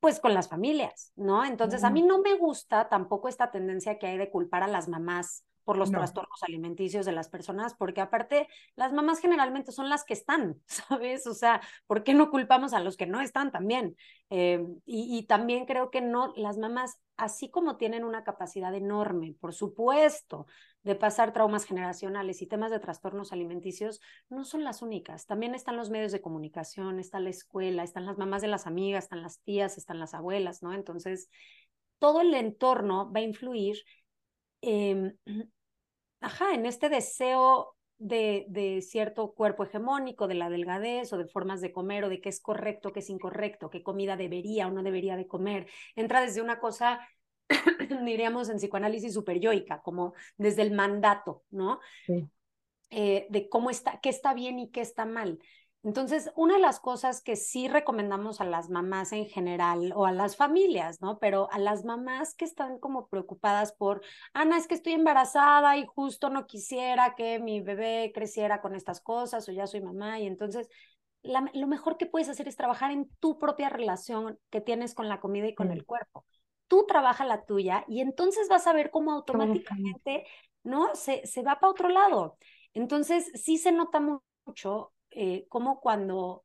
pues con las familias, ¿no? Entonces, a mí no me gusta tampoco esta tendencia que hay de culpar a las mamás por los No. trastornos alimenticios de las personas, porque aparte las mamás generalmente son las que están, ¿sabes? O sea, ¿por qué no culpamos a los que no están también? Eh, y, y también creo que no, las mamás, así como tienen una capacidad enorme, por supuesto, de pasar traumas generacionales y temas de trastornos alimenticios, no son las únicas. También están los medios de comunicación, está la escuela, están las mamás de las amigas, están las tías, están las abuelas, ¿no? Entonces, todo el entorno va a influir, eh, ajá, en este deseo de, de, cierto cuerpo hegemónico, de la delgadez o de formas de comer o de qué es correcto, qué es incorrecto, qué comida debería o no debería de comer. Entra desde una cosa diríamos en psicoanálisis superyoica, como desde el mandato, ¿no? Sí. Eh, de cómo está, qué está bien y qué está mal. Entonces, una de las cosas que sí recomendamos a las mamás en general o a las familias, ¿no? Pero a las mamás que están como preocupadas por, Ana, es que estoy embarazada y justo no quisiera que mi bebé creciera con estas cosas o ya soy mamá y entonces la, lo mejor que puedes hacer es trabajar en tu propia relación que tienes con la comida y con el cuerpo. Tú trabaja la tuya y entonces vas a ver cómo automáticamente, ¿no? Se, se va para otro lado. Entonces, sí se nota mucho eh, cómo cuando,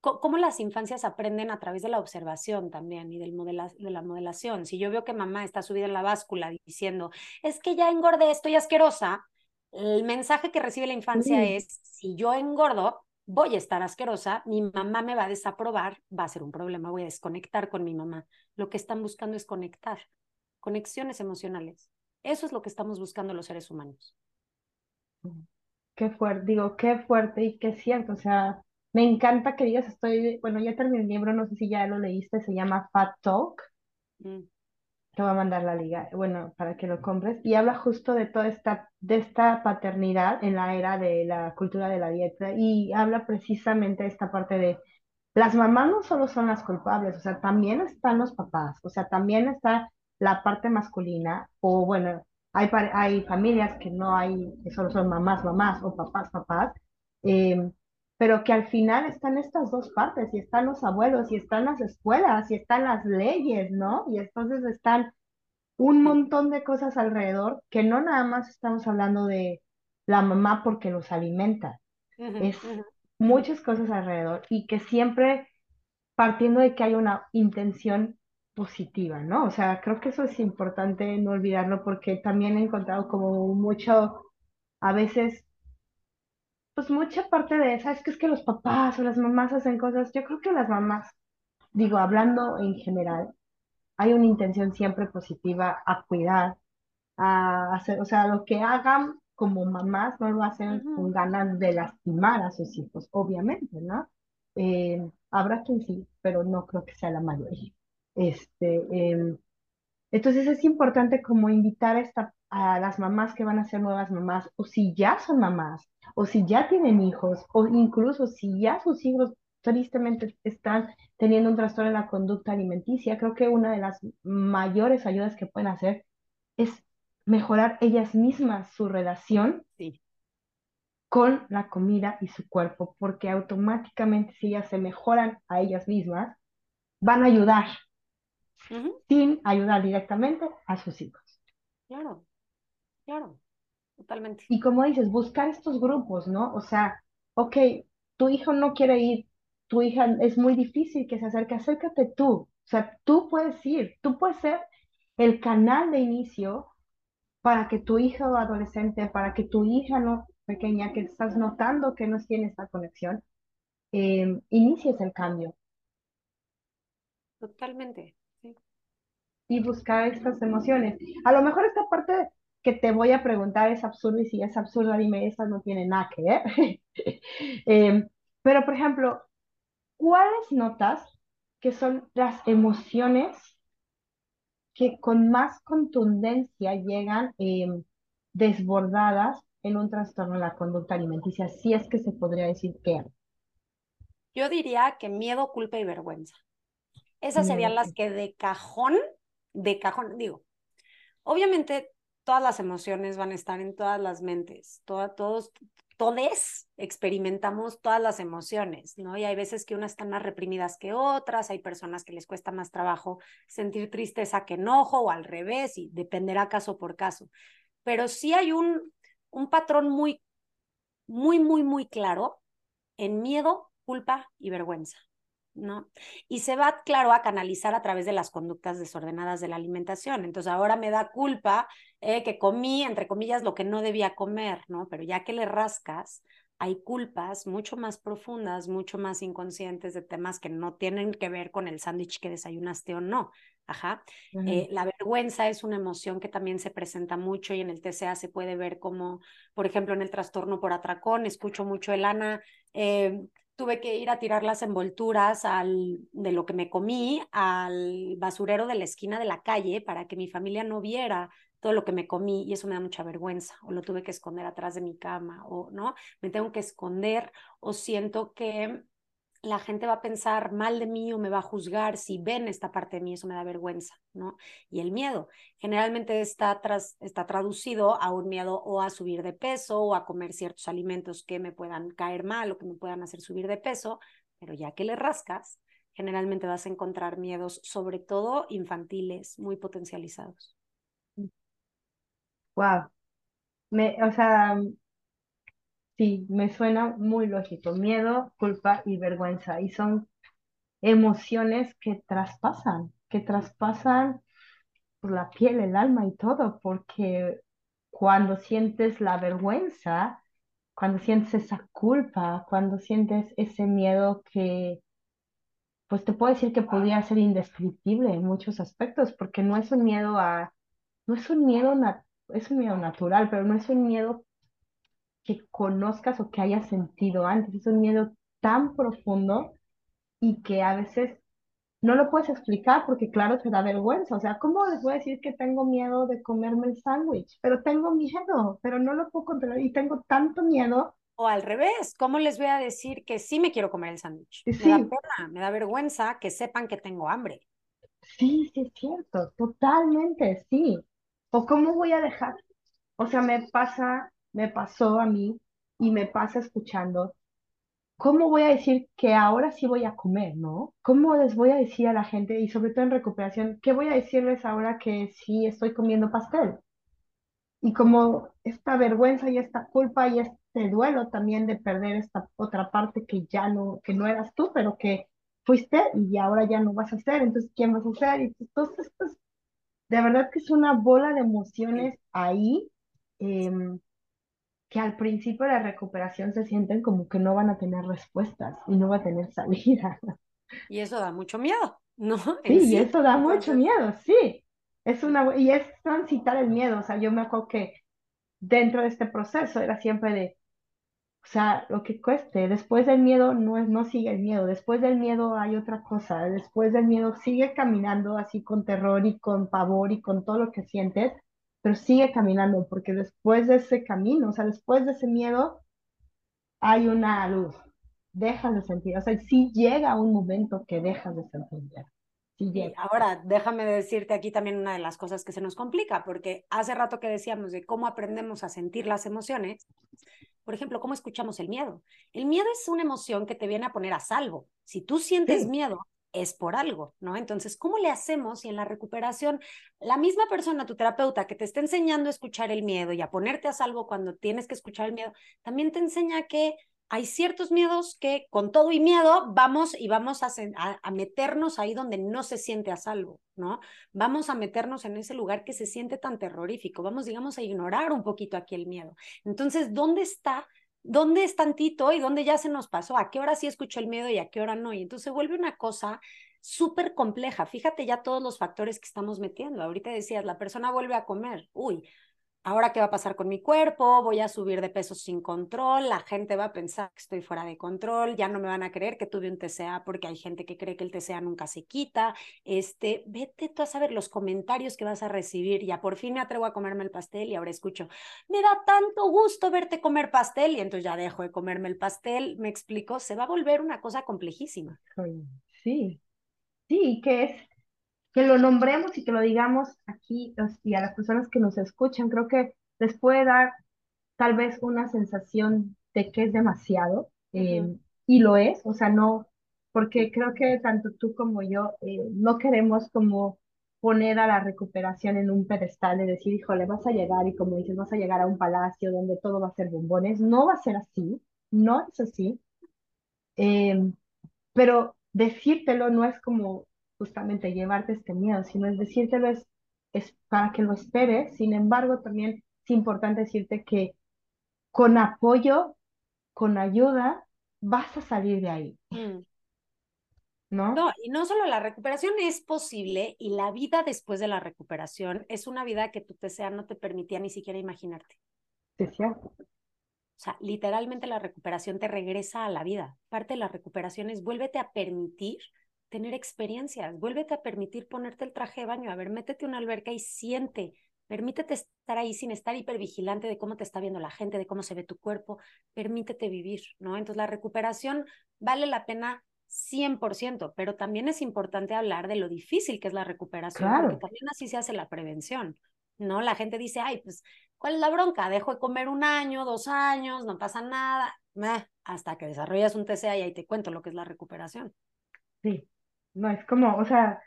cómo las infancias aprenden a través de la observación también y del modela, de la modelación. Si yo veo que mamá está subida en la báscula diciendo, es que ya engordé, estoy asquerosa, el mensaje que recibe la infancia Sí. es, si yo engordo, voy a estar asquerosa, mi mamá me va a desaprobar, va a ser un problema, voy a desconectar con mi mamá. Lo que están buscando es conectar, conexiones emocionales. Eso es lo que estamos buscando los seres humanos. Qué fuerte, digo, qué fuerte y qué cierto. O sea, me encanta que digas, estoy, bueno, ya terminé el libro, no sé si ya lo leíste, se llama Fat Talk. Mm. Te voy a mandar la liga, bueno, para que lo compres. Y habla justo de toda esta, de esta paternidad en la era de la cultura de la dieta. Y habla precisamente de esta parte de las mamás no solo son las culpables, o sea, también están los papás, o sea, también está la parte masculina, o bueno, hay, hay familias que no hay, que solo son mamás, mamás, o papás, papás, eh, pero que al final están estas dos partes, y están los abuelos, y están las escuelas, y están las leyes, ¿no? Y entonces están un montón de cosas alrededor que no nada más estamos hablando de la mamá porque los alimenta, es muchas cosas alrededor y que siempre partiendo de que hay una intención positiva, ¿no? O sea, creo que eso es importante no olvidarlo porque también he encontrado como mucho, a veces pues mucha parte de esa es que es que los papás o las mamás hacen cosas, yo creo que las mamás, digo, hablando en general, hay una intención siempre positiva a cuidar, a hacer, o sea, lo que hagan como mamás no lo hacen con ganas de lastimar a sus hijos, obviamente, ¿no? Eh, habrá quien sí, pero no creo que sea la mayoría. Este, em, entonces es importante como invitar a, esta, a las mamás que van a ser nuevas mamás, o si ya son mamás, o si ya tienen hijos, o incluso si ya sus hijos tristemente están teniendo un trastorno en la conducta alimenticia, creo que una de las mayores ayudas que pueden hacer es mejorar ellas mismas su relación con la comida y su cuerpo, porque automáticamente si ellas se mejoran a ellas mismas, van a ayudar sin ayudar directamente a sus hijos. Claro, claro, totalmente. Y como dices, buscar estos grupos, ¿no? O sea, ok, tu hijo no quiere ir, tu hija es muy difícil que se acerque, acércate tú. O sea, tú puedes ir, tú puedes ser el canal de inicio para que tu hija o adolescente, para que tu hija no pequeña, que estás notando que no tiene esta conexión, eh, inicies el cambio. Totalmente y buscar estas emociones. A lo mejor esta parte que te voy a preguntar es absurda y si es absurda, dime, esa no tiene nada que ver. Em, pero, por ejemplo, ¿cuáles notas que son las emociones que con más contundencia llegan em, desbordadas en un trastorno de la conducta alimenticia, si es que se podría decir que Yo diría que miedo, culpa y vergüenza. Esas serían las que de cajón de cajón, digo, obviamente todas las emociones van a estar en todas las mentes, todos, todos experimentamos todas las emociones, ¿no? Y hay veces que unas están más reprimidas que otras, hay personas que les cuesta más trabajo sentir tristeza que enojo o al revés, y dependerá caso por caso. Pero sí hay un, un patrón muy, muy, muy, muy claro en miedo, culpa y vergüenza. ¿No? Y se va, claro, a canalizar a través de las conductas desordenadas de la alimentación. Entonces ahora me da culpa eh, que comí, entre comillas, lo que no debía comer, ¿no? Pero ya que le rascas, hay culpas mucho más profundas, mucho más inconscientes de temas que no tienen que ver con el sándwich que desayunaste o no. Ajá. Eh, la vergüenza es una emoción que también se presenta mucho y en el TCA se puede ver como, por ejemplo, en el trastorno por atracón, escucho mucho el Ana, eh, tuve que ir a tirar las envolturas al, de lo que me comí al basurero de la esquina de la calle para que mi familia no viera todo lo que me comí y eso me da mucha vergüenza o lo tuve que esconder atrás de mi cama o no, me tengo que esconder o siento que la gente va a pensar mal de mí o me va a juzgar si ven esta parte de mí, eso me da vergüenza, ¿no? Y el miedo generalmente está, tras, está traducido a un miedo o a subir de peso o a comer ciertos alimentos que me puedan caer mal o que me puedan hacer subir de peso, pero ya que le rascas, generalmente vas a encontrar miedos, sobre todo infantiles, muy potencializados. Wow. Me, o sea, Sí, me suena muy lógico. Miedo, culpa y vergüenza. Y son emociones que traspasan, que traspasan por la piel, el alma y todo, porque cuando sientes la vergüenza, cuando sientes esa culpa, cuando sientes ese miedo que, pues te puedo decir que podría ser indescriptible en muchos aspectos, porque no es un miedo a, no es un miedo, es un miedo natural, pero no es un miedo que conozcas o que hayas sentido antes. Es un miedo tan profundo y que a veces no lo puedes explicar porque claro, te da vergüenza. O sea, ¿cómo les voy a decir que tengo miedo de comerme el sándwich? Pero tengo miedo, pero no lo puedo controlar y tengo tanto miedo. O al revés, ¿cómo les voy a decir que sí me quiero comer el sándwich? Me da pena, me da vergüenza que sepan que tengo hambre. Sí, sí es cierto, totalmente, sí. ¿O cómo voy a dejar? O sea, me pasa me pasó a mí y me pasa escuchando, ¿cómo voy a decir que ahora sí voy a comer, no? ¿Cómo les voy a decir a la gente, y sobre todo en recuperación, qué voy a decirles ahora que sí estoy comiendo pastel? Y como esta vergüenza y esta culpa y este duelo también de perder esta otra parte que ya no, que no eras tú, pero que fuiste y ahora ya no vas a ser, entonces ¿quién vas a ser? Y entonces, pues, de verdad que es una bola de emociones ahí. Eh, que al principio de la recuperación se sienten como que no van a tener respuestas y no va a tener salida. Y eso da mucho miedo, ¿no? Sí, y eso da mucho miedo, sí. Es una, y es transitar el miedo, o sea, yo me acuerdo que dentro de este proceso era siempre de, o sea, lo que cueste, después del miedo no es, no sigue el miedo, después del miedo hay otra cosa, después del miedo sigue caminando así con terror y con pavor y con todo lo que sientes, pero sigue caminando, porque después de ese camino, o sea, después de ese miedo, hay una luz, dejas de sentir, o sea, sí llega un momento que dejas de sentir Sí llega. Ahora, déjame decirte aquí también una de las cosas que se nos complica, porque hace rato que decíamos de cómo aprendemos a sentir las emociones, por ejemplo, ¿cómo escuchamos el miedo? El miedo es una emoción que te viene a poner a salvo. Si tú sientes miedo, es por algo, ¿no? Entonces, ¿cómo le hacemos si en la recuperación la misma persona, tu terapeuta, que te está enseñando a escuchar el miedo y a ponerte a salvo cuando tienes que escuchar el miedo, también te enseña que hay ciertos miedos que con todo y miedo vamos y vamos a, a, meternos ahí donde no se siente a salvo, ¿no? Vamos a meternos en ese lugar que se siente tan terrorífico, vamos, digamos, a ignorar un poquito aquí el miedo. Entonces, ¿dónde está? ¿Dónde es tantito y dónde ya se nos pasó? ¿A qué hora sí escucho el miedo y a qué hora no? Y entonces se vuelve una cosa súper compleja. Fíjate ya todos los factores que estamos metiendo. Ahorita decías, la persona vuelve a comer. Uy, ahora qué va a pasar con mi cuerpo, voy a subir de peso sin control, la gente va a pensar que estoy fuera de control, ya no me van a creer que tuve un TCA porque hay gente que cree que el TCA nunca se quita, este, vete tú a saber los comentarios que vas a recibir, ya por fin me atrevo a comerme el pastel y ahora escucho, me da tanto gusto verte comer pastel y entonces ya dejo de comerme el pastel, me explico, se va a volver una cosa complejísima. Sí, sí, que es que lo nombremos y que lo digamos aquí y a las personas que nos escuchan, creo que les puede dar tal vez una sensación de que es demasiado, eh, y lo es, o sea, no, porque creo que tanto tú como yo eh, no queremos como poner a la recuperación en un pedestal de decir, híjole, vas a llegar y como dices, vas a llegar a un palacio donde todo va a ser bombones, no va a ser así, no es así, eh, pero decírtelo no es como justamente llevarte este miedo, sino es decírtelo es, es para que lo esperes. Sin embargo, también es importante decirte que con apoyo, con ayuda, vas a salir de ahí. Mm. ¿No? ¿No? y no solo la recuperación es posible y la vida después de la recuperación es una vida que tu TCA no te permitía ni siquiera imaginarte. Es cierto. O sea, literalmente la recuperación te regresa a la vida. Parte de la recuperación es vuélvete a permitir tener experiencias, vuélvete a permitir ponerte el traje de baño, a ver, métete una alberca y siente, permítete estar ahí sin estar hipervigilante de cómo te está viendo la gente, de cómo se ve tu cuerpo, permítete vivir, ¿no? Entonces la recuperación vale la pena 100%, pero también es importante hablar de lo difícil que es la recuperación, porque también así se hace la prevención, ¿no? La gente dice, ay, pues, ¿cuál es la bronca? Dejo de comer un año, dos años, no pasa nada, hasta que desarrollas un TCA y ahí te cuento lo que es la recuperación. Sí, no es como, o sea,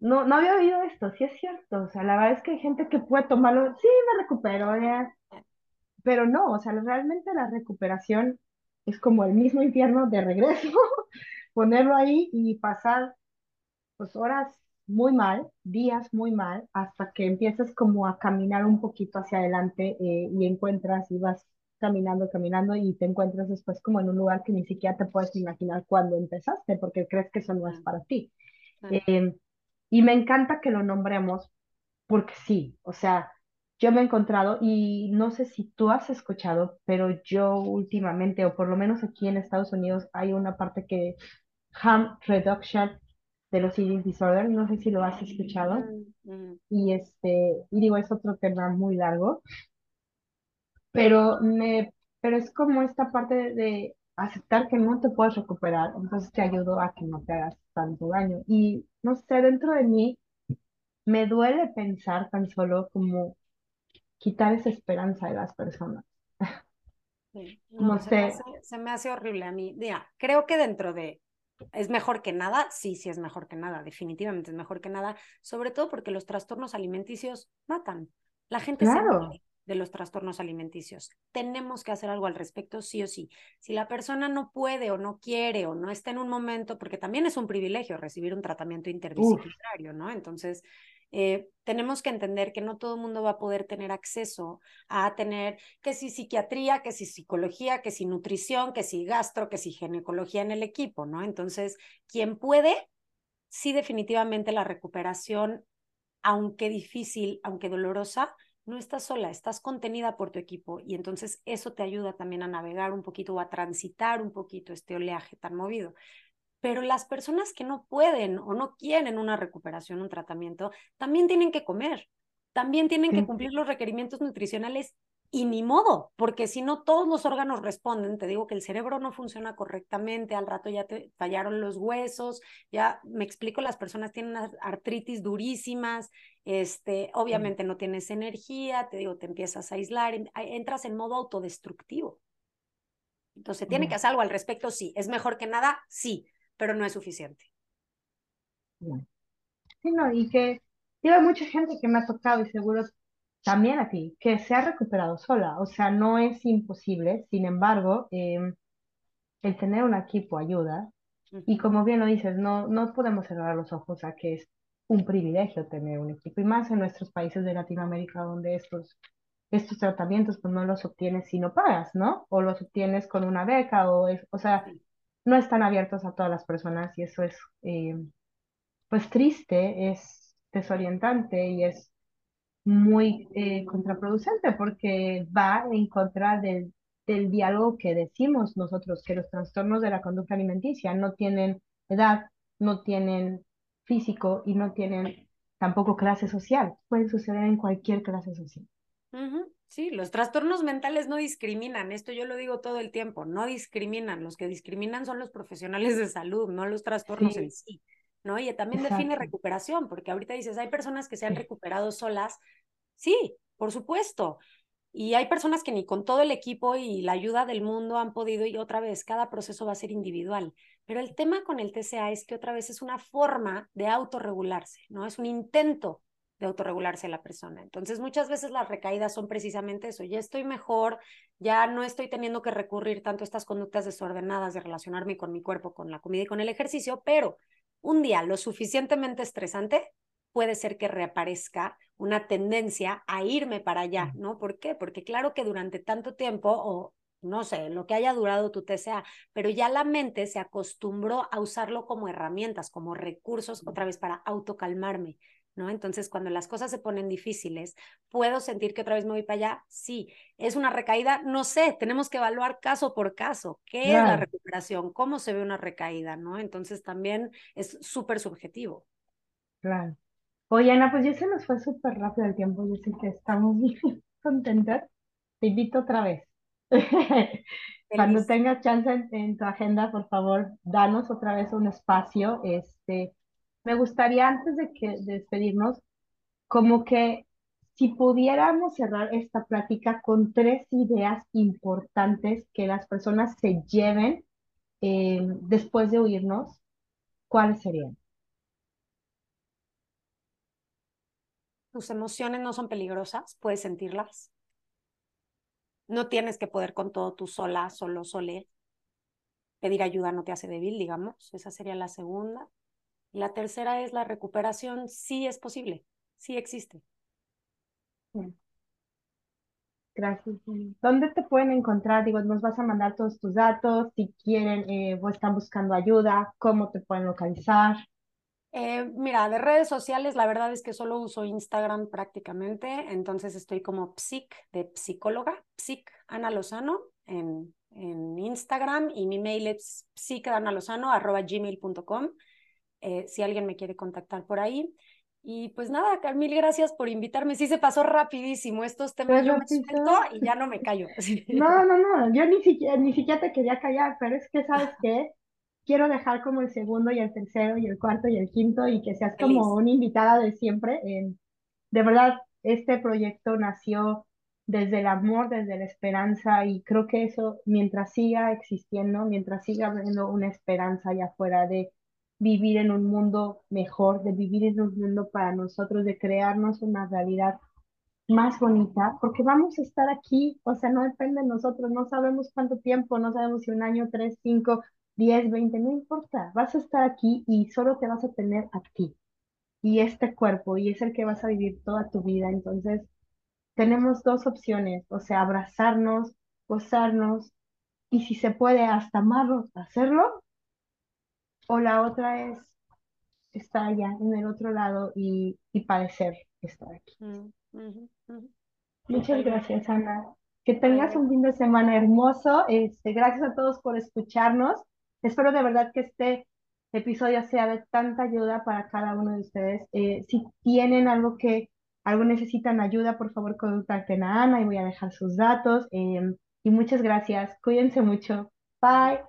no, no había oído esto, sí es cierto, o sea, la verdad es que hay gente que puede tomarlo, sí, me recupero, pero no, o sea, realmente la recuperación es como el mismo infierno de regreso, ponerlo ahí y pasar pues horas muy mal, días muy mal, hasta que empiezas como a caminar un poquito hacia adelante eh, y encuentras y vas caminando, caminando y te encuentras después como en un lugar que ni siquiera te puedes imaginar cuando empezaste, porque crees que eso no es para ti. Em, y me encanta que lo nombremos, porque sí, o sea, yo me he encontrado y no sé si tú has escuchado, pero yo últimamente, o por lo menos aquí en Estados Unidos, hay una parte que harm reduction de los eating disorders, no sé si lo has escuchado. Y este, y digo, es otro tema muy largo, pero, me, pero es como esta parte de, aceptar que no te puedes recuperar, entonces te ayudo a que no te hagas tanto daño. Y no sé, dentro de mí me duele pensar tan solo como quitar esa esperanza de las personas. No, sé. Se me, hace, se me hace horrible a mí. Mira, creo que dentro de ¿Es mejor que nada? Sí, sí es mejor que nada, definitivamente es mejor que nada, sobre todo porque los trastornos alimenticios matan. La gente claro. se de los trastornos alimenticios. Tenemos que hacer algo al respecto, sí o sí. Si la persona no puede o no quiere o no está en un momento, porque también es un privilegio recibir un tratamiento interdisciplinario, ¿no? Entonces, Eh, tenemos que entender que no todo el mundo va a poder tener acceso a tener que si psiquiatría, que si psicología, que si nutrición, que si gastro, que si ginecología en el equipo, ¿no? Entonces, quien puede, sí definitivamente la recuperación, aunque difícil, aunque dolorosa, no estás sola, estás contenida por tu equipo y entonces eso te ayuda también a navegar un poquito o a transitar un poquito este oleaje tan movido. Pero las personas que no pueden o no quieren una recuperación, un tratamiento, también tienen que comer, también tienen que cumplir los requerimientos nutricionales y ni modo, porque si no todos los órganos responden, te digo que el cerebro no funciona correctamente, al rato ya te fallaron los huesos, ya me explico, las personas tienen artritis durísimas, este, obviamente no tienes energía, te digo, te empiezas a aislar, entras en modo autodestructivo. Entonces, ¿tiene que hacer algo al respecto? Sí. ¿Es mejor que nada? Sí, pero no es suficiente. Sí, no, y que hay mucha gente que me ha tocado y seguro también a ti, que se ha recuperado sola. O sea, no es imposible, sin embargo, em, el tener un equipo ayuda. Y como bien lo dices, no, no podemos cerrar los ojos a que es un privilegio tener un equipo, y más en nuestros países de Latinoamérica donde estos, estos tratamientos pues no los obtienes si no pagas, ¿no? O los obtienes con una beca, o, es, o sea, no están abiertos a todas las personas y eso es, em, pues triste, es desorientante y es muy eh, contraproducente porque va en contra del, del diálogo que decimos nosotros, que los trastornos de la conducta alimenticia no tienen edad, no tienen físico y no tienen tampoco clase social. Pueden suceder en cualquier clase social. Sí, los trastornos mentales no discriminan, esto yo lo digo todo el tiempo, no discriminan, los que discriminan son los profesionales de salud, no los trastornos en sí. ¿no? Y también define recuperación, porque ahorita dices, hay personas que se han recuperado solas. Sí, por supuesto. Y hay personas que ni con todo el equipo y la ayuda del mundo han podido, y otra vez, cada proceso va a ser individual. Pero el tema con el TCA es que otra vez es una forma de autorregularse, ¿no? Es un intento de autorregularse la persona. Entonces, muchas veces las recaídas son precisamente eso. Ya estoy mejor, ya no estoy teniendo que recurrir tanto a estas conductas desordenadas de relacionarme con mi cuerpo, con la comida y con el ejercicio, pero un día lo suficientemente estresante, puede ser que reaparezca una tendencia a irme para allá, ¿no? ¿Por qué? Porque claro que durante tanto tiempo, o no sé, lo que haya durado tu TCA, pero ya la mente se acostumbró a usarlo como herramientas, como recursos, otra vez para autocalmarme. ¿no? Entonces, cuando las cosas se ponen difíciles, ¿puedo sentir que otra vez me voy para allá? Sí. ¿Es una recaída? No sé, tenemos que evaluar caso por caso. ¿Qué es la recuperación? ¿Cómo se ve una recaída, no? Entonces, también es súper subjetivo. Claro. Oye, Ana, pues ya se nos fue súper rápido el tiempo. Yo sé que estamos muy contentas. Te invito otra vez. Cuando tengas chance en, en, tu agenda, por favor, danos otra vez un espacio. Este, me gustaría antes de que despedirnos, como que si pudiéramos cerrar esta plática con tres ideas importantes que las personas se lleven eh, después de oírnos, ¿cuáles serían? Tus emociones no son peligrosas, puedes sentirlas. No tienes que poder con todo tú sola, solo, sole. Pedir ayuda no te hace débil, digamos. Esa sería la segunda. La tercera es la recuperación, sí es posible, sí existe. Gracias. ¿Dónde te pueden encontrar? Digo, nos vas a mandar todos tus datos, si quieren eh, o están buscando ayuda, cómo te pueden localizar. Eh, mira, de redes sociales, la verdad es que solo uso Instagram prácticamente, entonces estoy como psic, de psicóloga, psic Ana Lozano en, en Instagram y mi mail es gmail.com eh, si alguien me quiere contactar por ahí. Y pues nada, mil gracias por invitarme. Sí se pasó rapidísimo estos temas. Yo me suelto y ya no me callo. No, no, no, yo ni siquiera, ni siquiera te quería callar, pero es que, ¿sabes qué? Quiero dejar como el segundo y el tercero y el cuarto y el quinto y que seas como una invitada de siempre. de verdad, este proyecto nació desde el amor, desde la esperanza y creo que eso, mientras siga existiendo, mientras siga habiendo una esperanza allá afuera de vivir en un mundo mejor, de vivir en un mundo para nosotros, de crearnos una realidad más bonita, porque vamos a estar aquí, o sea, no depende de nosotros, no sabemos cuánto tiempo, no sabemos si un año, tres, cinco, diez, veinte, no importa, vas a estar aquí y solo te vas a tener a ti. y este cuerpo y es el que vas a vivir toda tu vida. Entonces, tenemos dos opciones, o sea, abrazarnos, gozarnos y si se puede hasta amarnos, hacerlo, o la otra es estar allá en el otro lado y, y padecer estar aquí. Mm. Muchas gracias, Ana. Que tengas un fin de semana hermoso. Este, gracias a todos por escucharnos. Espero de verdad que este episodio sea de tanta ayuda para cada uno de ustedes. Eh, si tienen algo que, algo necesitan ayuda, por favor contacten a Ana y voy a dejar sus datos. Em, y muchas gracias. Cuídense mucho. Bye.